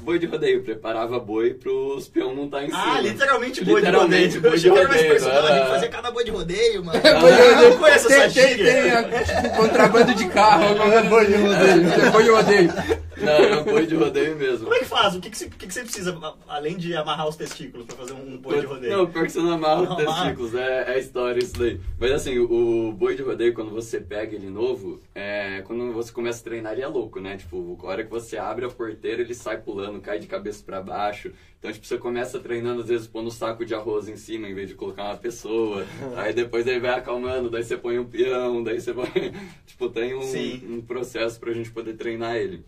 Speaker 2: Boi de rodeio, preparava boi pros peão montar em cima.
Speaker 1: Ah, literalmente boi
Speaker 2: Literalmente,
Speaker 1: de rodeio.
Speaker 2: boi
Speaker 1: Eu
Speaker 2: de rodeio,
Speaker 1: personagem,
Speaker 2: era-
Speaker 1: fazia cada boi de rodeio, mano.
Speaker 3: É, boi de
Speaker 1: eu
Speaker 3: rodeio.
Speaker 1: não conheço
Speaker 3: tem,
Speaker 1: essa
Speaker 3: tem,
Speaker 1: gíria.
Speaker 3: tem, é, tipo, contrabando de carro. É boi de rodeio. É boi de rodeio.
Speaker 2: Não, era boi de rodeio mesmo.
Speaker 1: Como é que faz? O que, que, você, que, que você precisa, a- além de amarrar os testículos pra fazer um boi de rodeio?
Speaker 2: Não, pior que você não amarra os
Speaker 1: Não amarra.
Speaker 2: testículos, é, é história isso daí. Mas assim, o, o boi de rodeio, quando você pega ele novo, é, quando você começa a treinar, ele é louco, né? Tipo, a hora que você abre a porteira, ele sai pulando, cai de cabeça pra baixo. Então, tipo, você começa treinando, às vezes, pondo um saco de arroz em cima, em vez de colocar uma pessoa. aí depois ele vai acalmando, daí você põe um peão, daí você põe... tipo, tem um, um processo pra gente poder treinar ele.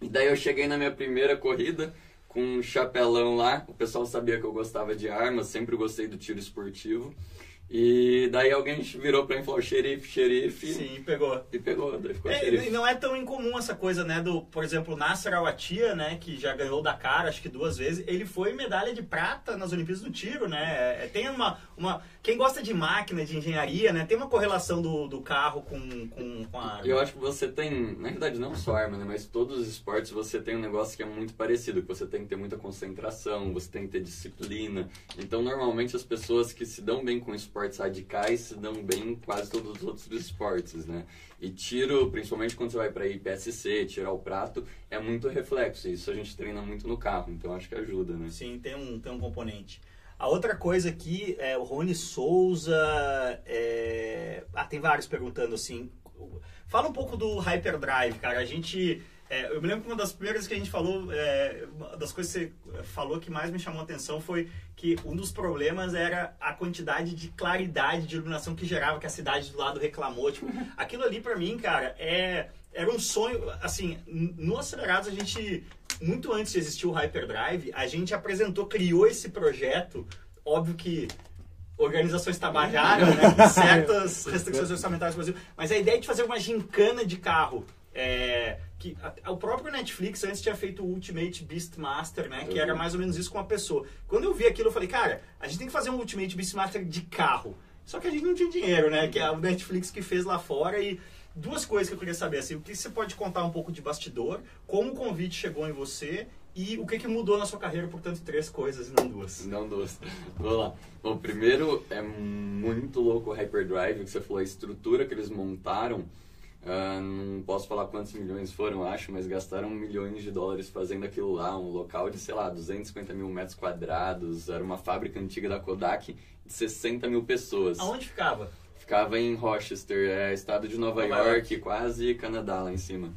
Speaker 2: E daí eu cheguei na minha primeira corrida com um chapelão lá. O pessoal sabia que eu gostava de armas, sempre gostei do tiro esportivo. E daí alguém virou pra mim e falou: xerife, xerife.
Speaker 1: Sim, pegou.
Speaker 2: E pegou, daí ficou
Speaker 1: É,
Speaker 2: xerife.
Speaker 1: e não é tão incomum essa coisa, né, do, por exemplo, Nasser Al-Attiyah, né, que já ganhou da cara, acho que duas vezes, ele foi medalha de prata nas Olimpíadas do Tiro, né, É, tem uma, uma, quem gosta de máquina, de engenharia, né, tem uma correlação do, do carro com, com, com a arma.
Speaker 2: Eu acho que você tem, na verdade não só arma, né, mas todos os esportes você tem um negócio que é muito parecido, que você tem que ter muita concentração, você tem que ter disciplina. Então normalmente as pessoas que se dão bem com esportes radicais se dão bem em quase todos os outros esportes, né? E tiro, principalmente quando você vai para IPSC, tirar o prato, é muito reflexo. Isso a gente treina muito no carro, então acho que ajuda, né?
Speaker 1: Sim, tem um, tem um componente. A outra coisa aqui é o Rony Souza. é, Ah, tem vários perguntando assim. Fala um pouco do Hyperdrive, cara. A gente. é, eu me lembro que uma das primeiras que a gente falou, é, uma das coisas que você falou que mais me chamou a atenção foi que um dos problemas era a quantidade de claridade de iluminação que gerava, que a cidade do lado reclamou. Tipo, aquilo ali pra mim, cara, é, era um sonho. Assim, no Acelerados a gente muito antes de existir o Hyperdrive, a gente apresentou, criou esse projeto. Óbvio que organizações trabalharam, né, certas restrições orçamentárias no Brasil, mas a ideia de fazer uma gincana de carro. é, que a- o próprio Netflix antes tinha feito o Ultimate Beastmaster, né? Que era mais ou menos isso com uma pessoa. Quando eu vi aquilo, eu falei, cara, a gente tem que fazer um Ultimate Beastmaster de carro. Só que a gente não tinha dinheiro, né? Que é o Netflix que fez lá fora e duas coisas que eu queria saber, assim, o que você pode contar um pouco de bastidor, como o convite chegou em você e o que, que mudou na sua carreira, portanto, três coisas e não duas.
Speaker 2: Não duas. Vamos lá. Bom, primeiro é muito louco o Hyperdrive, que você falou, a estrutura que eles montaram. ah, não posso falar quantos milhões foram, acho, mas gastaram milhões de dólares fazendo aquilo lá. Um local de, sei lá, 250 mil metros quadrados. Era uma fábrica antiga da Kodak de 60 mil pessoas.
Speaker 1: Aonde ficava?
Speaker 2: Ficava em Rochester, é, estado de Nova,
Speaker 1: Nova
Speaker 2: York, quase Canadá lá em cima.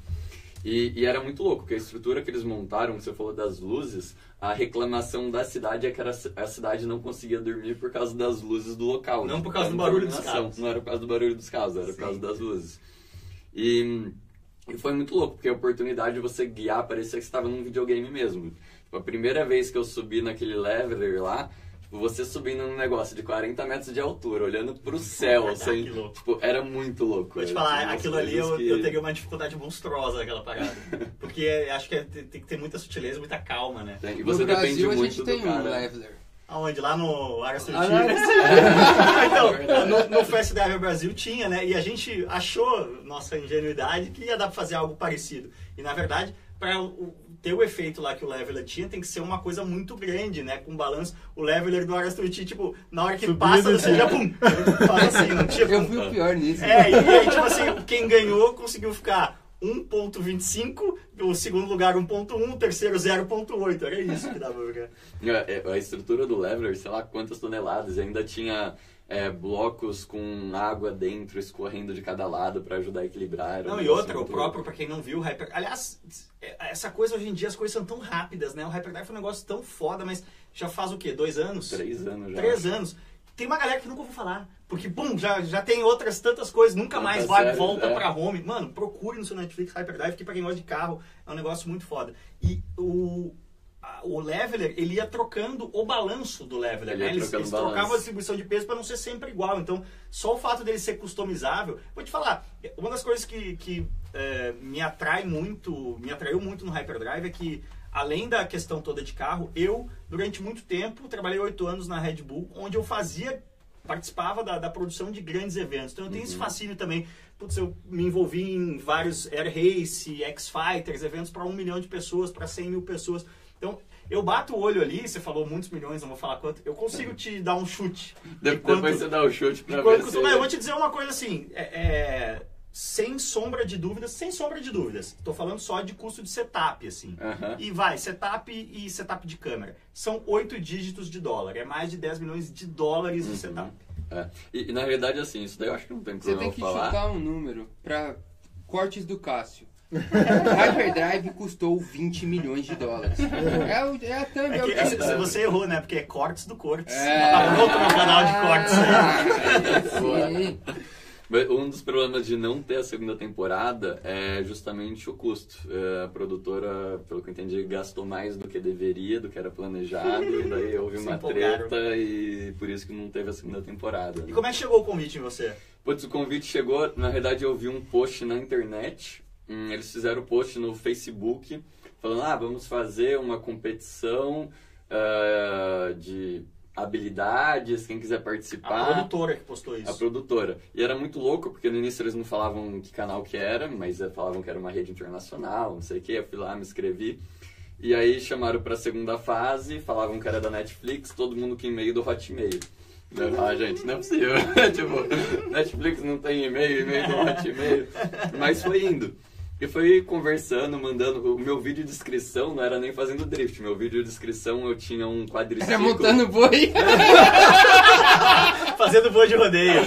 Speaker 2: E, e era muito louco, porque a estrutura que eles montaram, que você falou das luzes, a reclamação da cidade é que era, a cidade não conseguia dormir por causa das luzes do local.
Speaker 1: Não
Speaker 2: né?
Speaker 1: por causa do barulho dos carros.
Speaker 2: Não era por causa do barulho dos carros, era
Speaker 1: Sim.
Speaker 2: por causa das luzes. E, e foi muito louco, porque a oportunidade de você guiar parecia que você estava num videogame mesmo. Tipo, a primeira vez que eu subi naquele leveler lá, tipo, você subindo num negócio de 40 metros de altura, olhando pro céu, assim,
Speaker 1: Que louco.
Speaker 2: tipo, era muito louco.
Speaker 1: Vou te falar, aquilo ali eu,
Speaker 2: que-
Speaker 1: eu teria uma dificuldade monstruosa naquela parada. Porque é- acho que é- tem tem que ter muita sutileza, muita calma, né?
Speaker 2: Tem- E
Speaker 3: No
Speaker 2: você depende
Speaker 3: Brasil a
Speaker 2: muito
Speaker 3: gente
Speaker 2: do
Speaker 3: tem um
Speaker 2: cara.
Speaker 3: leveler.
Speaker 1: Aonde? Lá no Área
Speaker 3: Ah, não,
Speaker 1: então, no, no Fast Drive Brasil tinha, né? E a gente achou, nossa ingenuidade, que ia dar pra fazer algo parecido. E na verdade, para ter o efeito lá que o leveler tinha, tem que ser uma coisa muito grande, né? Com balanço. O leveler do Área tipo, na hora que passa, você
Speaker 4: descia.
Speaker 1: já pum! Faz assim, não tinha
Speaker 3: Eu fui o pior nisso.
Speaker 1: É, e aí, tipo assim, quem ganhou conseguiu ficar 1.25, o segundo lugar 1.1, o terceiro 0.8. Era isso que dava pra.
Speaker 2: É, é, A estrutura do leveler, sei lá quantas toneladas, ainda tinha é, blocos com água dentro escorrendo de cada lado para ajudar a equilibrar.
Speaker 1: Não, e outra, o próprio, pra quem não viu, o Hyper... Aliás, é, essa coisa hoje em dia, as coisas são tão rápidas, né? O Hyperdrive foi um negócio tão foda, mas já faz o quê? Dois anos?
Speaker 2: Três anos já.
Speaker 1: Três anos. tem uma galera que nunca ouviu falar. Porque, bum, já, já tem outras tantas coisas, nunca mais vai,
Speaker 2: séries,
Speaker 1: volta
Speaker 2: é.
Speaker 1: pra home. Mano, procure no seu Netflix Hyperdrive, que pra quem gosta de carro é um negócio muito foda. E o, o Leveler, ele ia trocando o balanço do Leveler,
Speaker 2: Ele
Speaker 1: né? Eles, eles trocavam a distribuição de peso para não ser sempre igual. Então, só o fato dele ser customizável. Vou te falar, uma das coisas que, que é, me atrai muito, me atraiu muito no Hyperdrive é que, além da questão toda de carro, eu, durante muito tempo, trabalhei oito anos na Red Bull, onde eu fazia, participava da, da produção de grandes eventos. Então, eu tenho esse fascínio também. Putz, eu me envolvi em vários Air Race, X-Fighters, eventos para um milhão de pessoas, para 100 mil pessoas. Então, eu bato o olho ali, você falou muitos milhões, não vou falar quanto, eu consigo te dar um chute.
Speaker 2: De-
Speaker 1: de quanto-
Speaker 2: Depois você dá o chute pra ver se...
Speaker 1: Não, eu vou te dizer uma coisa assim, é, é, sem sombra de dúvidas, sem sombra de dúvidas. Estou falando só de custo de setup, assim.
Speaker 2: Aham.
Speaker 1: E vai, setup e setup de câmera. São oito dígitos de dólar. É mais de 10 milhões de dólares de setup.
Speaker 2: É. E, e, na realidade, assim, isso daí eu acho que não tem
Speaker 3: Você
Speaker 2: problema
Speaker 3: tem que
Speaker 2: falar.
Speaker 3: chutar um número pra cortes do Cássio. O Hyperdrive custou 20 milhões de dólares. É, o- é a thumb,
Speaker 1: É
Speaker 3: é, o
Speaker 1: que
Speaker 3: que
Speaker 1: esse- se você errou, né? Porque é cortes do cortes.
Speaker 3: É.
Speaker 1: Tá pronto meu canal de cortes.
Speaker 3: Sim.
Speaker 2: Um dos problemas de não ter a segunda temporada é justamente o custo. É, A produtora, pelo que eu entendi, gastou mais do que deveria, do que era planejado, e daí houve uma treta e por isso que não teve a segunda temporada.
Speaker 1: E
Speaker 2: né?
Speaker 1: como é que chegou o convite em você?
Speaker 2: Putz, o convite chegou, na verdade eu vi um post na internet, hum, eles fizeram post no Facebook, falando, ah, vamos fazer uma competição ah, de habilidades, quem quiser
Speaker 1: A
Speaker 2: participar.
Speaker 1: produtora que postou isso.
Speaker 2: A produtora. E era muito louco, porque no início eles não falavam que canal que era, mas eh, falavam que era uma rede internacional, não sei o que. Eu fui lá, me inscrevi. E aí chamaram pra segunda fase, falavam que era da Netflix, todo mundo com e-mail do Hotmail. Eu Ah, gente, não é possível. tipo, Netflix não tem e-mail, e-mail do Hotmail. Mas foi indo. E foi conversando, mandando. O meu vídeo de inscrição não era nem fazendo drift. Meu vídeo de inscrição eu tinha um quadriciclo.
Speaker 3: Era montando boi.
Speaker 1: Fazendo voo de rodeio.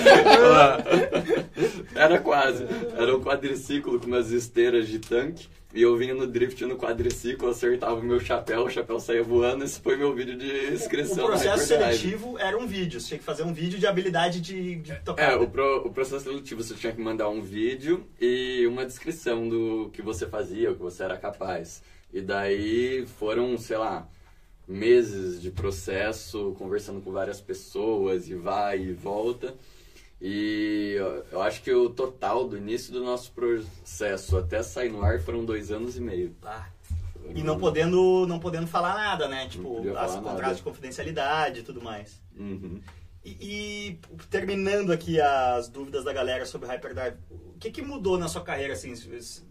Speaker 2: Era quase. Era um quadriciclo com umas esteiras de tanque. E eu vinha no drift no quadriciclo, acertava o meu chapéu, o chapéu saía voando. Esse foi meu vídeo de inscrição
Speaker 1: O processo seletivo era um vídeo. Você tinha que fazer um vídeo de habilidade de, de tocar.
Speaker 2: É, o, pro- o processo seletivo você tinha que mandar um vídeo e uma descrição do que você fazia, o que você era capaz. E daí foram, sei lá, meses de processo, conversando com várias pessoas e vai e volta. E eu- eu acho que o total do início do nosso processo até sair no ar foram dois anos e meio.
Speaker 1: Ah. E não podendo, não podendo falar nada, né? Tipo, as contratos de confidencialidade e tudo mais.
Speaker 2: Uhum.
Speaker 1: E, e, terminando aqui as dúvidas da galera sobre Hyperdrive, o que, que mudou na sua carreira, assim?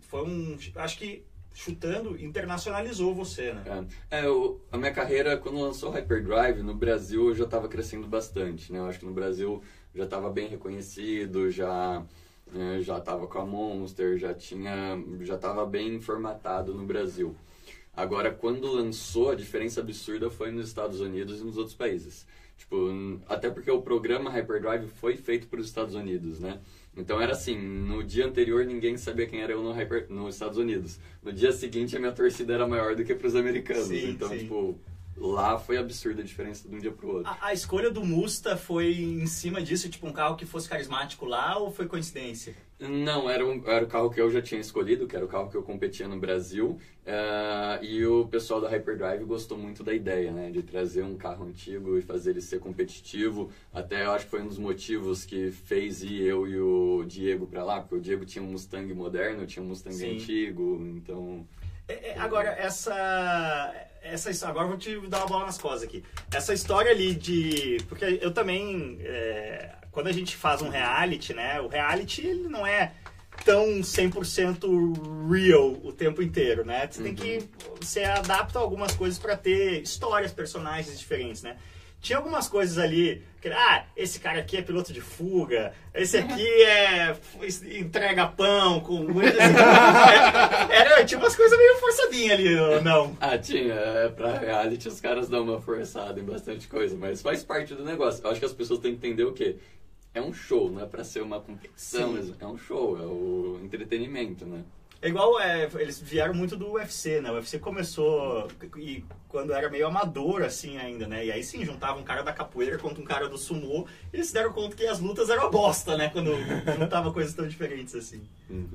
Speaker 1: Foi um... Acho que, chutando, internacionalizou você, né?
Speaker 2: É, é, o- a minha carreira, quando lançou o Hyperdrive, no Brasil eu já estava crescendo bastante, né? Eu acho que no Brasil já estava bem reconhecido, já é, já estava com a Monster, já tinha, já estava bem formatado no Brasil. Agora, quando lançou, a diferença absurda foi nos Estados Unidos e nos outros países. Tipo, até porque o programa Hyperdrive foi feito para os Estados Unidos, né? Então era assim, no dia anterior ninguém sabia quem era eu no Hyper, nos Estados Unidos. No dia seguinte a minha torcida era maior do que para os americanos.
Speaker 1: Sim,
Speaker 2: então,
Speaker 1: sim.
Speaker 2: tipo, lá foi absurda a diferença de um dia pro outro.
Speaker 1: A, a escolha do Musta foi em cima disso, tipo um carro que fosse carismático lá ou foi coincidência?
Speaker 2: Não, era, um, era o carro que eu já tinha escolhido, que era o carro que eu competia no Brasil. eh, e o pessoal da Hyperdrive gostou muito da ideia, né? De trazer um carro antigo e fazer ele ser competitivo. Até eu acho que foi um dos motivos que fez ir eu e o Diego pra lá, porque o Diego tinha um Mustang moderno, tinha um Mustang
Speaker 1: Sim.
Speaker 2: antigo, então...
Speaker 1: É, é, agora, essa, essa. Agora vou te dar uma bola nas costas aqui. Essa história ali de. Porque eu também. é, quando a gente faz um reality, né? O reality ele não é tão 100% real o tempo inteiro, né? Você tem que. Você adapta algumas coisas para ter histórias, personagens diferentes, né? Tinha algumas coisas ali, ah, esse cara aqui é piloto de fuga, esse aqui é entrega pão com muito assim. Era tipo umas coisas meio forçadinhas ali, ou não.
Speaker 2: Ah, tinha. É, pra reality os caras dão uma forçada em bastante coisa, mas faz parte do negócio. Eu acho que as pessoas têm que entender o quê? É um show, não é pra ser uma competição, é um show, é o entretenimento, né?
Speaker 1: É igual, é, eles vieram muito do UFC, né? O UFC começou e quando era meio amador, assim, ainda, né? E aí sim, juntavam um cara da capoeira contra um cara do sumô e eles se deram conta que as lutas eram uma bosta, né? Quando juntava coisas tão diferentes assim.
Speaker 2: Hum.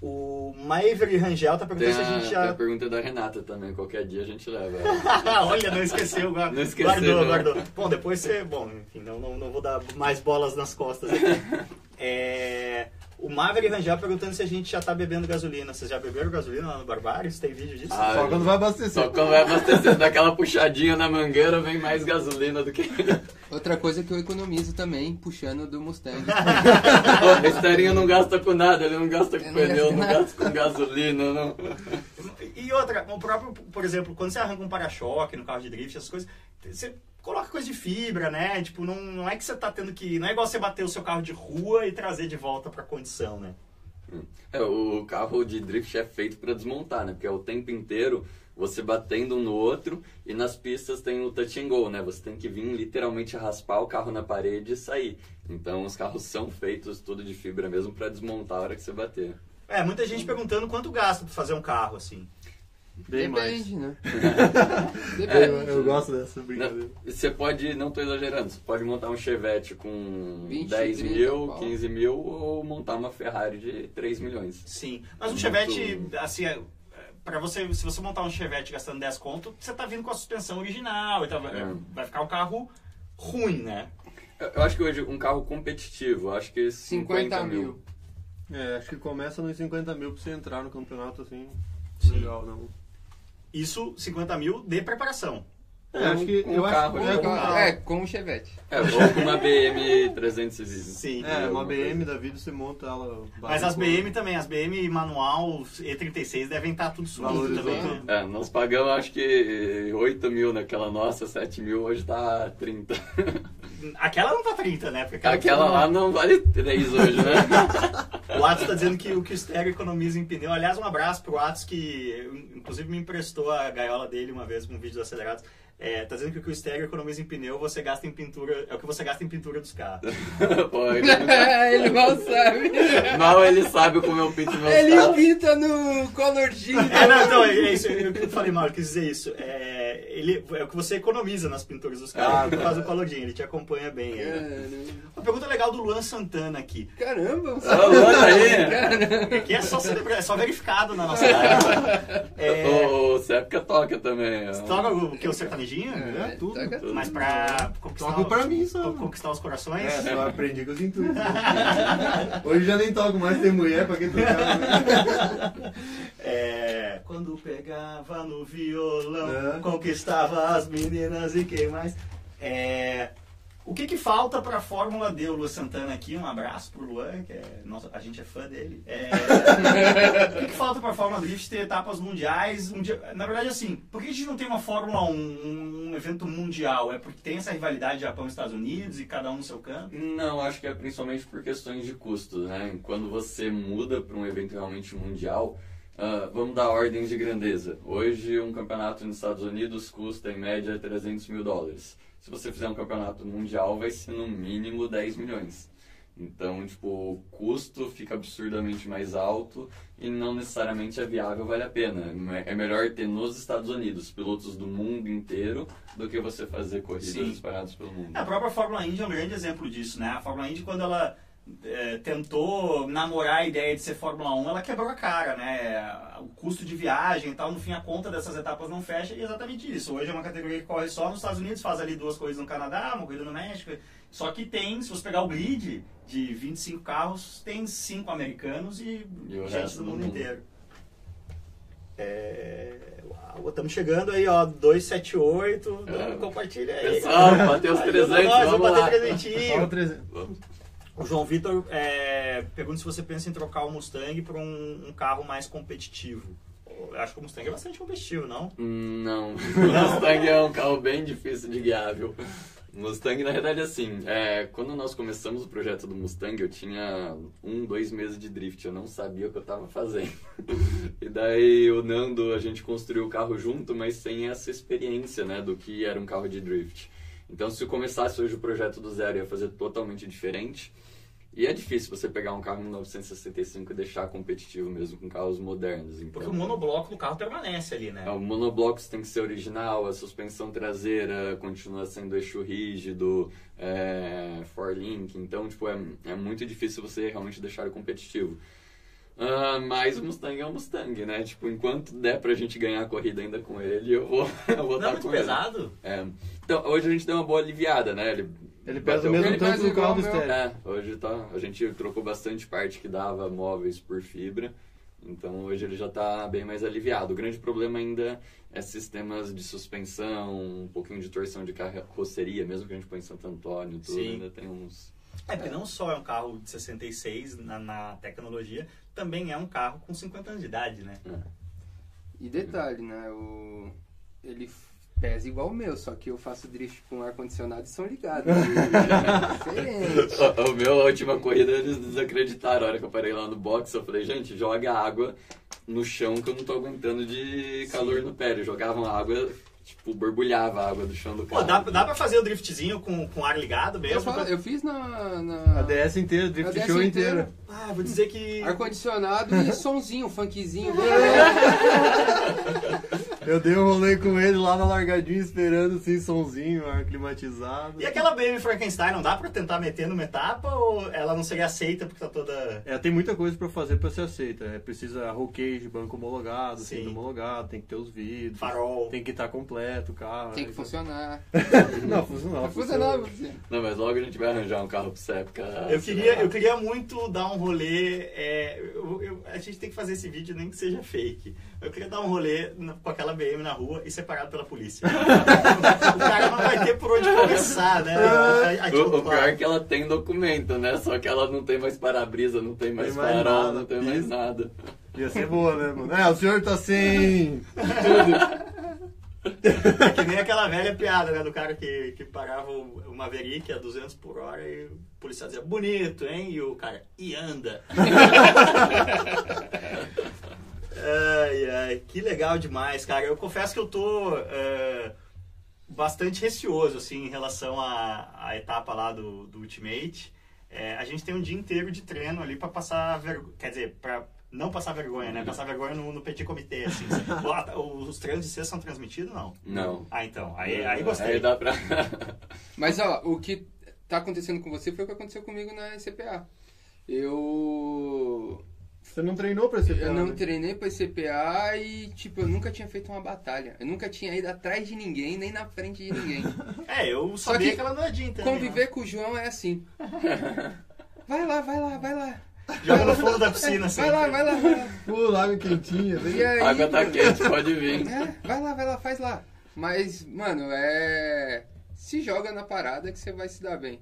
Speaker 1: O Maevery Rangel tá
Speaker 2: Tem
Speaker 1: perguntando se a gente
Speaker 2: tem a
Speaker 1: já...
Speaker 2: pergunta da Renata também, qualquer dia a gente leva.
Speaker 1: Olha, não esqueceu, guarda-
Speaker 2: Não esqueci,
Speaker 1: guardou,
Speaker 2: não.
Speaker 1: guardou. Bom, depois você. Bom, enfim, não, não, não vou dar mais bolas nas costas aqui. É, o Maverick Rangel perguntando se a gente já tá bebendo gasolina. Vocês já beberam gasolina lá no Barbários? Tem vídeo disso?
Speaker 2: Ah,
Speaker 4: Só quando vai abastecer.
Speaker 2: Só quando vai abastecendo daquela puxadinha na mangueira, vem mais gasolina do que.
Speaker 3: Outra coisa que eu economizo também, puxando do Mustang.
Speaker 2: Esse Terinho não gasta com nada, ele não gasta com
Speaker 3: Eu não
Speaker 2: pneu,
Speaker 3: gasto
Speaker 2: não
Speaker 3: nada.
Speaker 2: gasta com gasolina, não.
Speaker 1: E outra, o próprio, por exemplo, quando você arranca um para-choque no carro de drift, essas coisas, você coloca coisa de fibra, né? Tipo, não, não é que você tá tendo que. Não é igual você bater o seu carro de rua e trazer de volta pra condição, né?
Speaker 2: É, o carro de drift é feito para desmontar, né? Porque é o tempo inteiro você batendo um no outro e nas pistas tem o touch and go, né? Você tem que vir literalmente raspar o carro na parede e sair. Então os carros são feitos tudo de fibra mesmo para desmontar a hora que você bater.
Speaker 1: É, muita gente perguntando quanto gasta pra fazer um carro, assim.
Speaker 4: Bem mais.
Speaker 3: Depende, né?
Speaker 4: Eu,
Speaker 3: Depende.
Speaker 4: eu gosto dessa
Speaker 2: Não,
Speaker 4: brincadeira.
Speaker 2: você pode, não tô exagerando, você pode montar um Chevette com
Speaker 3: 20,
Speaker 2: 10
Speaker 3: 30
Speaker 2: mil,
Speaker 3: pau.
Speaker 2: 15 mil ou montar uma Ferrari de 3 milhões.
Speaker 1: Sim. Mas um
Speaker 2: Muito-
Speaker 1: Chevette, assim, é, para você, se você montar um Chevette gastando 10 conto, você tá vindo com a suspensão original, então vai,
Speaker 2: É.
Speaker 1: vai ficar um carro ruim, né?
Speaker 2: Eu, eu acho que hoje um carro competitivo, eu acho que 50,
Speaker 3: 50
Speaker 2: mil.
Speaker 3: mil.
Speaker 4: É, acho que começa nos 50 mil pra você entrar no campeonato assim.
Speaker 1: Sim.
Speaker 4: Legal, não.
Speaker 1: Isso, 50 mil de preparação.
Speaker 4: É, acho que. Eu acho que
Speaker 2: né?
Speaker 4: é,
Speaker 3: Com-
Speaker 4: com carro.
Speaker 3: É, com o Chevette.
Speaker 2: É, ou com uma BM 300
Speaker 1: Sim.
Speaker 4: É, uma BM
Speaker 2: coisa.
Speaker 4: da vida você monta ela.
Speaker 1: Mas as. BM também, as BM manual E36 devem estar tudo subindo também. né?
Speaker 2: É, nós pagamos acho que 8 mil naquela nossa, 7 mil, hoje tá 30.
Speaker 1: Aquela não tá 30, né? Porque
Speaker 2: Aquela lá não vale 3 hoje, né?
Speaker 1: O Atos tá dizendo que o que o Stereo economiza em pneu. Aliás, um abraço pro Atos, que inclusive me emprestou a gaiola dele uma vez com um vídeo do Acelerados. É, tá dizendo que o que o Stereo economiza em pneu, você gasta em pintura. É o que você gasta em pintura dos carros.
Speaker 2: Pô, ele,
Speaker 3: ele mal sabe.
Speaker 2: mal ele sabe como eu pinto meus
Speaker 3: Ele
Speaker 2: carros.
Speaker 3: pinta no Color G.
Speaker 1: É, não, então, é é isso. Eu, eu falei mal, eu quis dizer isso. É, ele, é o que você economiza nas pinturas dos carros.
Speaker 4: Ah,
Speaker 1: por
Speaker 4: tá.
Speaker 1: causa do colorinho, ele te acompanha bem. aí, né? Uma pergunta legal do Luan Santana aqui.
Speaker 3: Caramba, você
Speaker 2: Ô, Luan, aí.
Speaker 1: Que é só, celebra- é só verificado na nossa live. É,
Speaker 2: O, o toca também. ó.
Speaker 1: toca o que? O sertanejinho?
Speaker 4: É, tudo.
Speaker 3: Toca tudo.
Speaker 1: Mas pra conquistar,
Speaker 4: Toca pra mim só.
Speaker 1: con- conquistar os corações.
Speaker 4: É, só aprendi com os intuitos. Hoje já nem toco mais, tem mulher pra que tocar.
Speaker 1: É, quando pegava no violão,
Speaker 4: É.
Speaker 1: conquistava as meninas e quem mais? É, o que que falta pra Fórmula D? O Luan Santana aqui, um abraço pro Luan, que é, nossa, a gente é fã dele. É, o que que falta pra Fórmula Drift ter etapas mundiais? Um dia- na verdade, assim, por que a gente não tem uma Fórmula 1, um, um evento mundial? É porque tem essa rivalidade Japão e Estados Unidos e cada um no seu canto?
Speaker 2: Não, acho que é principalmente por questões de custo, né? Quando você muda para um evento realmente mundial, ah, vamos dar ordens de grandeza. Hoje, um campeonato nos Estados Unidos custa em média 300 mil dólares. Se você fizer um campeonato mundial, vai ser no mínimo 10 milhões. Então, tipo, o custo fica absurdamente mais alto e não necessariamente é viável, vale a pena. É melhor ter nos Estados Unidos pilotos do mundo inteiro do que você fazer corridas
Speaker 1: Sim.
Speaker 2: espalhadas pelo mundo.
Speaker 1: A própria Fórmula Indy é um grande exemplo disso, né? A Fórmula Indy, quando ela eh, tentou namorar a ideia de ser Fórmula 1, ela quebrou a cara, né? O custo de viagem e tal, no fim a conta dessas etapas não fecha e é exatamente isso. Hoje é uma categoria que corre só nos Estados Unidos, faz ali duas coisas no Canadá, uma corrida no México. Só que tem, se você pegar o grid de 25 carros, tem cinco americanos e,
Speaker 2: E o
Speaker 1: gente
Speaker 2: resto
Speaker 1: do
Speaker 2: do
Speaker 1: mundo
Speaker 2: mundo.
Speaker 1: inteiro. É... Uau, estamos chegando aí, ó, 278.
Speaker 2: É.
Speaker 1: Compartilha aí.
Speaker 2: Pessoal, bateu os
Speaker 1: Ajuda
Speaker 2: 300,
Speaker 1: nós,
Speaker 2: vamos
Speaker 1: bater
Speaker 2: lá.
Speaker 1: presentinho.
Speaker 4: Fala 300.
Speaker 1: O João Vitor é, pergunta se você pensa em trocar o Mustang por um, um carro mais competitivo. Eu acho que o Mustang é bastante competitivo, não?
Speaker 2: Hum, Não, o Mustang é um carro bem difícil de guiável. Mustang, na verdade, assim, é, quando nós começamos o projeto do Mustang, eu tinha um, dois meses de drift, eu não sabia o que eu estava fazendo. E daí o Nando, a gente construiu o carro junto, mas sem essa experiência, né, do que era um carro de drift. Então, se eu começasse hoje o projeto do zero, ia fazer totalmente diferente. E é difícil você pegar um carro 1965 e deixar competitivo mesmo com carros modernos. Então,
Speaker 1: Porque o monobloco do carro permanece ali, né?
Speaker 2: é, o monobloco tem que ser original, a suspensão traseira continua sendo eixo rígido, é, link então tipo, é, é muito difícil você realmente deixar ele competitivo. Ah, mas o Mustang é o Mustang, né? Tipo, enquanto der pra gente ganhar a corrida ainda com ele, eu vou, eu vou
Speaker 1: Não é
Speaker 2: estar
Speaker 1: muito
Speaker 2: com ele.
Speaker 1: pesado?
Speaker 2: É. Então, hoje a gente deu uma boa aliviada, né? Ele,
Speaker 4: Ele pesa o mesmo
Speaker 3: Ele
Speaker 4: tanto do carro do estéreo.
Speaker 2: é, hoje tá. A gente trocou bastante parte que dava móveis por fibra. Então hoje ele já está bem mais aliviado. O grande problema ainda é sistemas de suspensão, um pouquinho de torção de carroceria, mesmo que a gente põe em Santo Antônio, tudo,
Speaker 1: Sim.
Speaker 2: ainda tem uns.
Speaker 1: É, porque não só é um carro de 66 na, na tecnologia, também é um carro com 50 anos de idade, né?
Speaker 3: E detalhe, né? O... Ele pesa igual o meu, só que eu faço drift com ar-condicionado e são ligados. Diferente.
Speaker 2: O, o meu, a última corrida, eles desacreditaram. A hora que eu parei lá no box, eu falei, gente, joga água no chão que eu não tô aguentando de calor no pé. Eles jogavam água, tipo, borbulhava a água do chão do
Speaker 1: Pô,
Speaker 2: carro.
Speaker 1: dá, dá pra fazer o driftzinho com, com ar ligado
Speaker 3: Eu,
Speaker 1: mesmo?
Speaker 3: fa- eu fiz na. na...
Speaker 4: A DS inteira, Drift
Speaker 3: A DS
Speaker 4: Show
Speaker 3: inteira.
Speaker 4: inteira.
Speaker 1: Ah, vou dizer que...
Speaker 3: Ar-condicionado e sonzinho, funkzinho.
Speaker 4: Eu dei um rolê com ele lá na largadinha, esperando assim, somzinho, ar climatizado.
Speaker 1: E aquela BM Frankenstein, não dá pra tentar meter numa etapa ou ela não seria aceita porque tá toda...
Speaker 4: É, tem muita coisa pra fazer pra ser aceita. É, precisa roll cage, banco homologado,
Speaker 1: Sim.
Speaker 4: cinto homologado, tem que ter os vidros.
Speaker 1: Farol.
Speaker 4: Tem que estar completo o carro.
Speaker 3: Tem que
Speaker 4: né?
Speaker 3: funcionar.
Speaker 4: Não, funcionava.
Speaker 3: Vai funcionar, você.
Speaker 2: Não, mas logo a gente vai arranjar um carro pra essa época.
Speaker 1: Eu queria, eu queria muito dar um rolê. é, eu- eu- a gente tem que fazer esse vídeo, nem que seja fake. Eu queria dar um rolê com aquela BM na rua e separado pela polícia. o cara não vai ter por onde começar, né? A- a- a-
Speaker 2: O, o pior é que ela tem documento, né? Só que ela não tem mais para-brisa, não tem mais
Speaker 4: Tem mais
Speaker 2: farol,
Speaker 4: nada.
Speaker 2: não tem mais
Speaker 4: Isso.
Speaker 2: nada.
Speaker 4: Ia ser boa, né, mano? É, o senhor tá sem.
Speaker 1: É que nem aquela velha piada, né? Do cara que, que parava o o Maverick a 200 por hora e o policial dizia, bonito, hein? E o cara, e anda. ai, ai, que legal demais, cara. Eu confesso que eu tô é, bastante receoso, assim, em relação à, à etapa lá do, do Ultimate. É, a gente tem um dia inteiro de treino ali pra passar vergonha. Quer dizer, pra não passar vergonha, né? Passar vergonha no, no petit comitê, assim. Os treinos de sexta são transmitidos, não?
Speaker 2: Não.
Speaker 1: Ah, então. Aí, aí gostei.
Speaker 2: Aí dá pra.
Speaker 3: Mas ó, o que tá acontecendo com você foi o que aconteceu comigo na CPA. Eu.
Speaker 4: Você não treinou pra ser
Speaker 3: Eu não
Speaker 4: né?
Speaker 3: treinei pra CPA e, tipo, eu nunca tinha feito uma batalha. Eu nunca tinha ido atrás de ninguém, nem na frente de ninguém.
Speaker 1: É, eu
Speaker 3: Só
Speaker 1: sabia
Speaker 3: que
Speaker 1: que, ela não é.
Speaker 3: Conviver com o João é assim. Vai lá, vai lá, vai lá.
Speaker 1: né? Joga no fundo da piscina, assim.
Speaker 3: Vai lá, vai lá, vai lá.
Speaker 4: Pô, água quentinha, vem.
Speaker 3: E aí,
Speaker 2: A água tá
Speaker 3: mano,
Speaker 2: quente, pode vir.
Speaker 3: é, vai lá, vai lá, faz lá. Mas, mano, é. Se joga na parada que você vai se dar bem.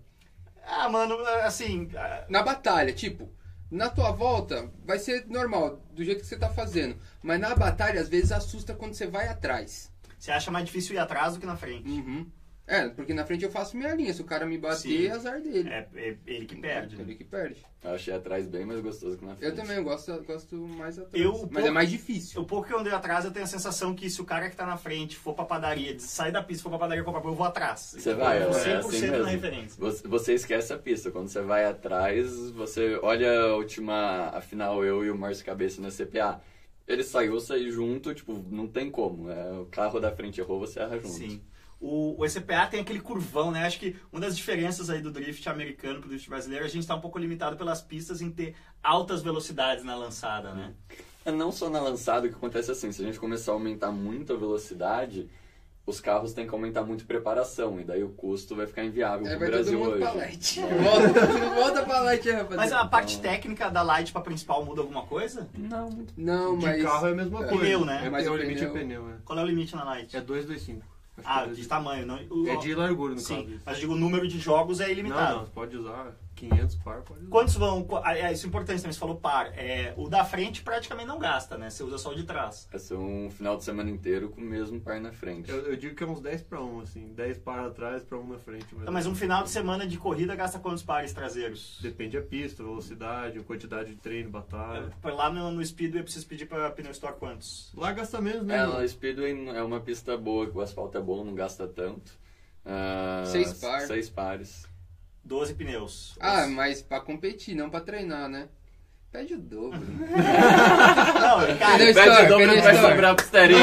Speaker 1: Ah, mano, assim...
Speaker 3: Na batalha, tipo, na tua volta vai ser normal, do jeito que você tá fazendo. Mas na batalha, às vezes assusta quando você vai atrás.
Speaker 1: Você acha mais difícil ir atrás do que na frente.
Speaker 3: Uhum. É, porque na frente eu faço minha linha. Se o cara me bater,
Speaker 1: Sim.
Speaker 3: é azar dele.
Speaker 1: É, é ele que perde.
Speaker 3: Ele
Speaker 1: Né?
Speaker 3: que perde.
Speaker 2: Eu achei atrás bem mais gostoso que na frente.
Speaker 3: Eu também gosto, gosto mais atrás.
Speaker 1: Eu-
Speaker 3: mas é mais difícil.
Speaker 1: O pouco que eu andei atrás, eu tenho a sensação que se o cara que tá na frente for pra padaria, sair da pista, for pra padaria comprar pão, eu vou atrás.
Speaker 2: Você vai,
Speaker 1: eu vou
Speaker 2: é
Speaker 1: 100%
Speaker 2: assim
Speaker 1: na referência.
Speaker 2: Você, você esquece a pista. Quando você vai atrás, você olha a última, afinal, eu e o Márcio Cabeça na CPA. Ele saiu, saiu junto, tipo, não tem como. É, o carro da frente errou, você erra junto.
Speaker 1: Sim. O, o ECPA tem aquele curvão, né? Acho que uma das diferenças aí do drift americano pro drift brasileiro, a gente está um pouco limitado pelas pistas em ter altas velocidades na lançada, né?
Speaker 2: É não só na lançada, o que acontece é assim, se a gente começar a aumentar muito a velocidade, os carros têm que aumentar muito a preparação, e daí o custo vai ficar inviável
Speaker 3: Aí
Speaker 2: pro
Speaker 3: vai todo
Speaker 2: Brasil
Speaker 3: mundo
Speaker 2: hoje.
Speaker 3: pra light. Volta, volta pra light, rapaziada.
Speaker 1: Mas a parte técnica da Light pra principal muda alguma coisa?
Speaker 2: Não, muito
Speaker 3: Não,
Speaker 4: De
Speaker 3: mas...
Speaker 4: carro é a mesma
Speaker 3: É.
Speaker 4: coisa.
Speaker 1: Pneu, né?
Speaker 4: É,
Speaker 3: Mas o
Speaker 4: o limite
Speaker 3: pneu-
Speaker 4: é pneu, é.
Speaker 1: Qual é o limite na Light?
Speaker 4: É 225.
Speaker 1: Ah, de tamanho. Não, o-
Speaker 4: É de largura, no
Speaker 1: Sim,
Speaker 4: caso.
Speaker 1: mas digo, o número de jogos é
Speaker 4: Não,
Speaker 1: ilimitado.
Speaker 4: não, você pode usar 500 par, pode.
Speaker 1: Quantos vão. ah, É, isso é importante também, você falou par. É, o da frente praticamente não gasta, né? Você usa só o de trás.
Speaker 2: Vai ser um final de semana inteiro com o mesmo par na frente.
Speaker 4: Eu, eu digo que é uns 10 pra 1, assim. 10 par atrás pra 1 na frente.
Speaker 1: Então, mas um final de semana de corrida gasta quantos pares traseiros?
Speaker 4: Depende da pista, velocidade, quantidade de treino, batalha.
Speaker 1: É, Lá no, no Speedway eu preciso pedir pra Pneu Store quantos?
Speaker 4: Lá gasta menos, né?
Speaker 2: É, a Speedway é uma pista boa, o asfalto é bom, não gasta tanto. Ah,
Speaker 3: Seis par.
Speaker 2: Seis pares.
Speaker 1: 12 pneus.
Speaker 3: Ah, mas pra competir, não pra treinar, né? Pede o dobro.
Speaker 1: Não, cara?
Speaker 2: Pede
Speaker 3: Story,
Speaker 2: o dobro que vai sobrar pro esterinho.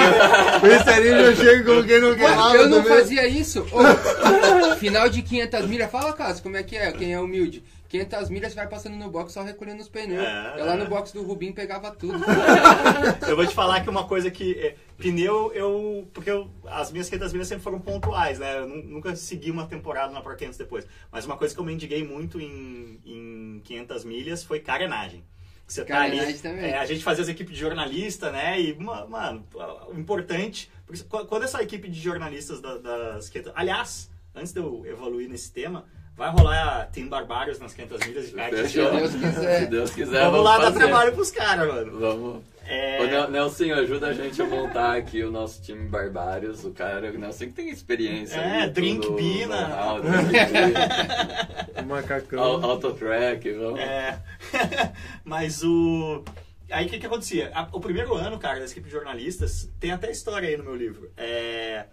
Speaker 4: O esterinho já chega e coloquei no queimado
Speaker 3: eu não
Speaker 4: também.
Speaker 3: fazia isso. Ô, final de 500 milhas, fala, Caso, como é que é? Quem é humilde? 500 milhas você vai passando no box só recolhendo os pneus.
Speaker 1: É,
Speaker 3: eu lá
Speaker 1: é.
Speaker 3: no box do Rubim pegava tudo.
Speaker 1: eu vou te falar que uma coisa que. é, pneu, eu. Porque eu, as minhas 500 milhas sempre foram pontuais, né? Eu nu- nunca segui uma temporada na Pro 500 depois. Mas uma coisa que eu mendiguei muito em, em 500 milhas foi carenagem. Você tá ali,
Speaker 3: Carenagem também.
Speaker 1: é, a gente fazia as equipes de jornalista, né? E, ma- mano, o importante. porque qu- Quando essa equipe de jornalistas da- das 500. Aliás, antes de eu evoluir nesse tema, vai rolar a Team Barbários nas 500 milhas de kart ano.
Speaker 3: Deus quiser.
Speaker 2: Se Deus quiser,
Speaker 1: Vamos lá dar
Speaker 2: fazer.
Speaker 1: trabalho pros caras, mano.
Speaker 2: Vamos.
Speaker 1: É...
Speaker 2: Nel- Nelson, ajuda a gente a montar aqui o nosso time Barbários. O cara, o Nelson que tem experiência.
Speaker 1: É,
Speaker 2: ali,
Speaker 1: drink
Speaker 2: tudo,
Speaker 1: Bina.
Speaker 2: know-how, drink Bina,
Speaker 4: O macacão.
Speaker 2: au- Autotrack, vamos.
Speaker 1: É. Mas o. Aí o que, que acontecia? O primeiro ano, cara, da equipe de jornalistas, tem até história aí no meu livro. É...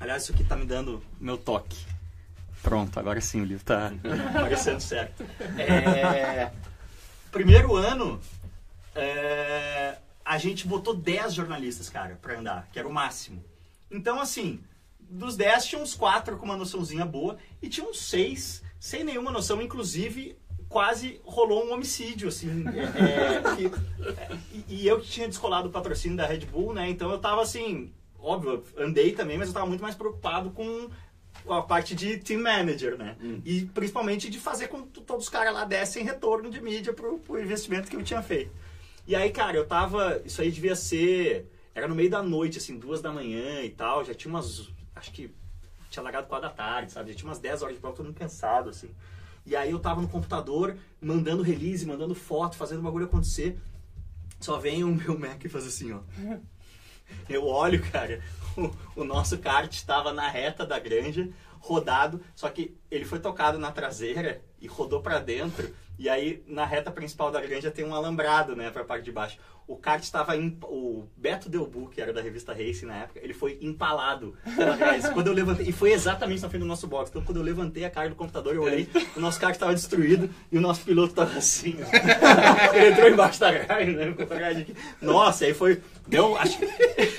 Speaker 1: Aliás, isso aqui tá me dando meu toque. Pronto, agora sim o livro tá aparecendo certo. É... Primeiro ano, é, a gente botou 10 jornalistas, cara, pra andar, que era o máximo. Então, assim, dos 10 tinha uns 4 com uma noçãozinha boa e tinha uns 6 sem nenhuma noção, inclusive quase rolou um homicídio, assim. é, é, que- e, eu que tinha descolado o patrocínio da Red Bull, né? Então eu tava assim, óbvio, andei também, mas eu tava muito mais preocupado com a parte de team manager, né? E principalmente de fazer com que todos os caras lá dessem retorno de mídia pro, pro investimento que eu tinha feito. E aí, cara, eu tava. Isso aí devia ser. Era no meio da noite, assim, duas da manhã e tal. Já tinha umas. Acho que tinha largado quatro da tarde, sabe? Já tinha umas 10 horas de prova, todo mundo cansado, assim. E aí eu tava no computador, mandando release, mandando foto, fazendo o bagulho acontecer. Só vem o meu Mac e faz assim, ó. Eu olho, cara, o, nosso kart estava na reta da granja, rodado, só que ele foi tocado na traseira e rodou pra dentro. E aí, na reta principal da granja tem um alambrado, né, pra parte de baixo. O kart estava. Imp... O Beto Delbu, que era da revista Racing na época, ele foi empalado pela. Quando eu levantei. E foi exatamente na frente do nosso box. Então, quando eu levantei a cara do computador, eu olhei, o nosso kart estava destruído e o nosso piloto estava assim. ó. Ele entrou embaixo da grade, né? Nossa, aí foi. Deu. Acho.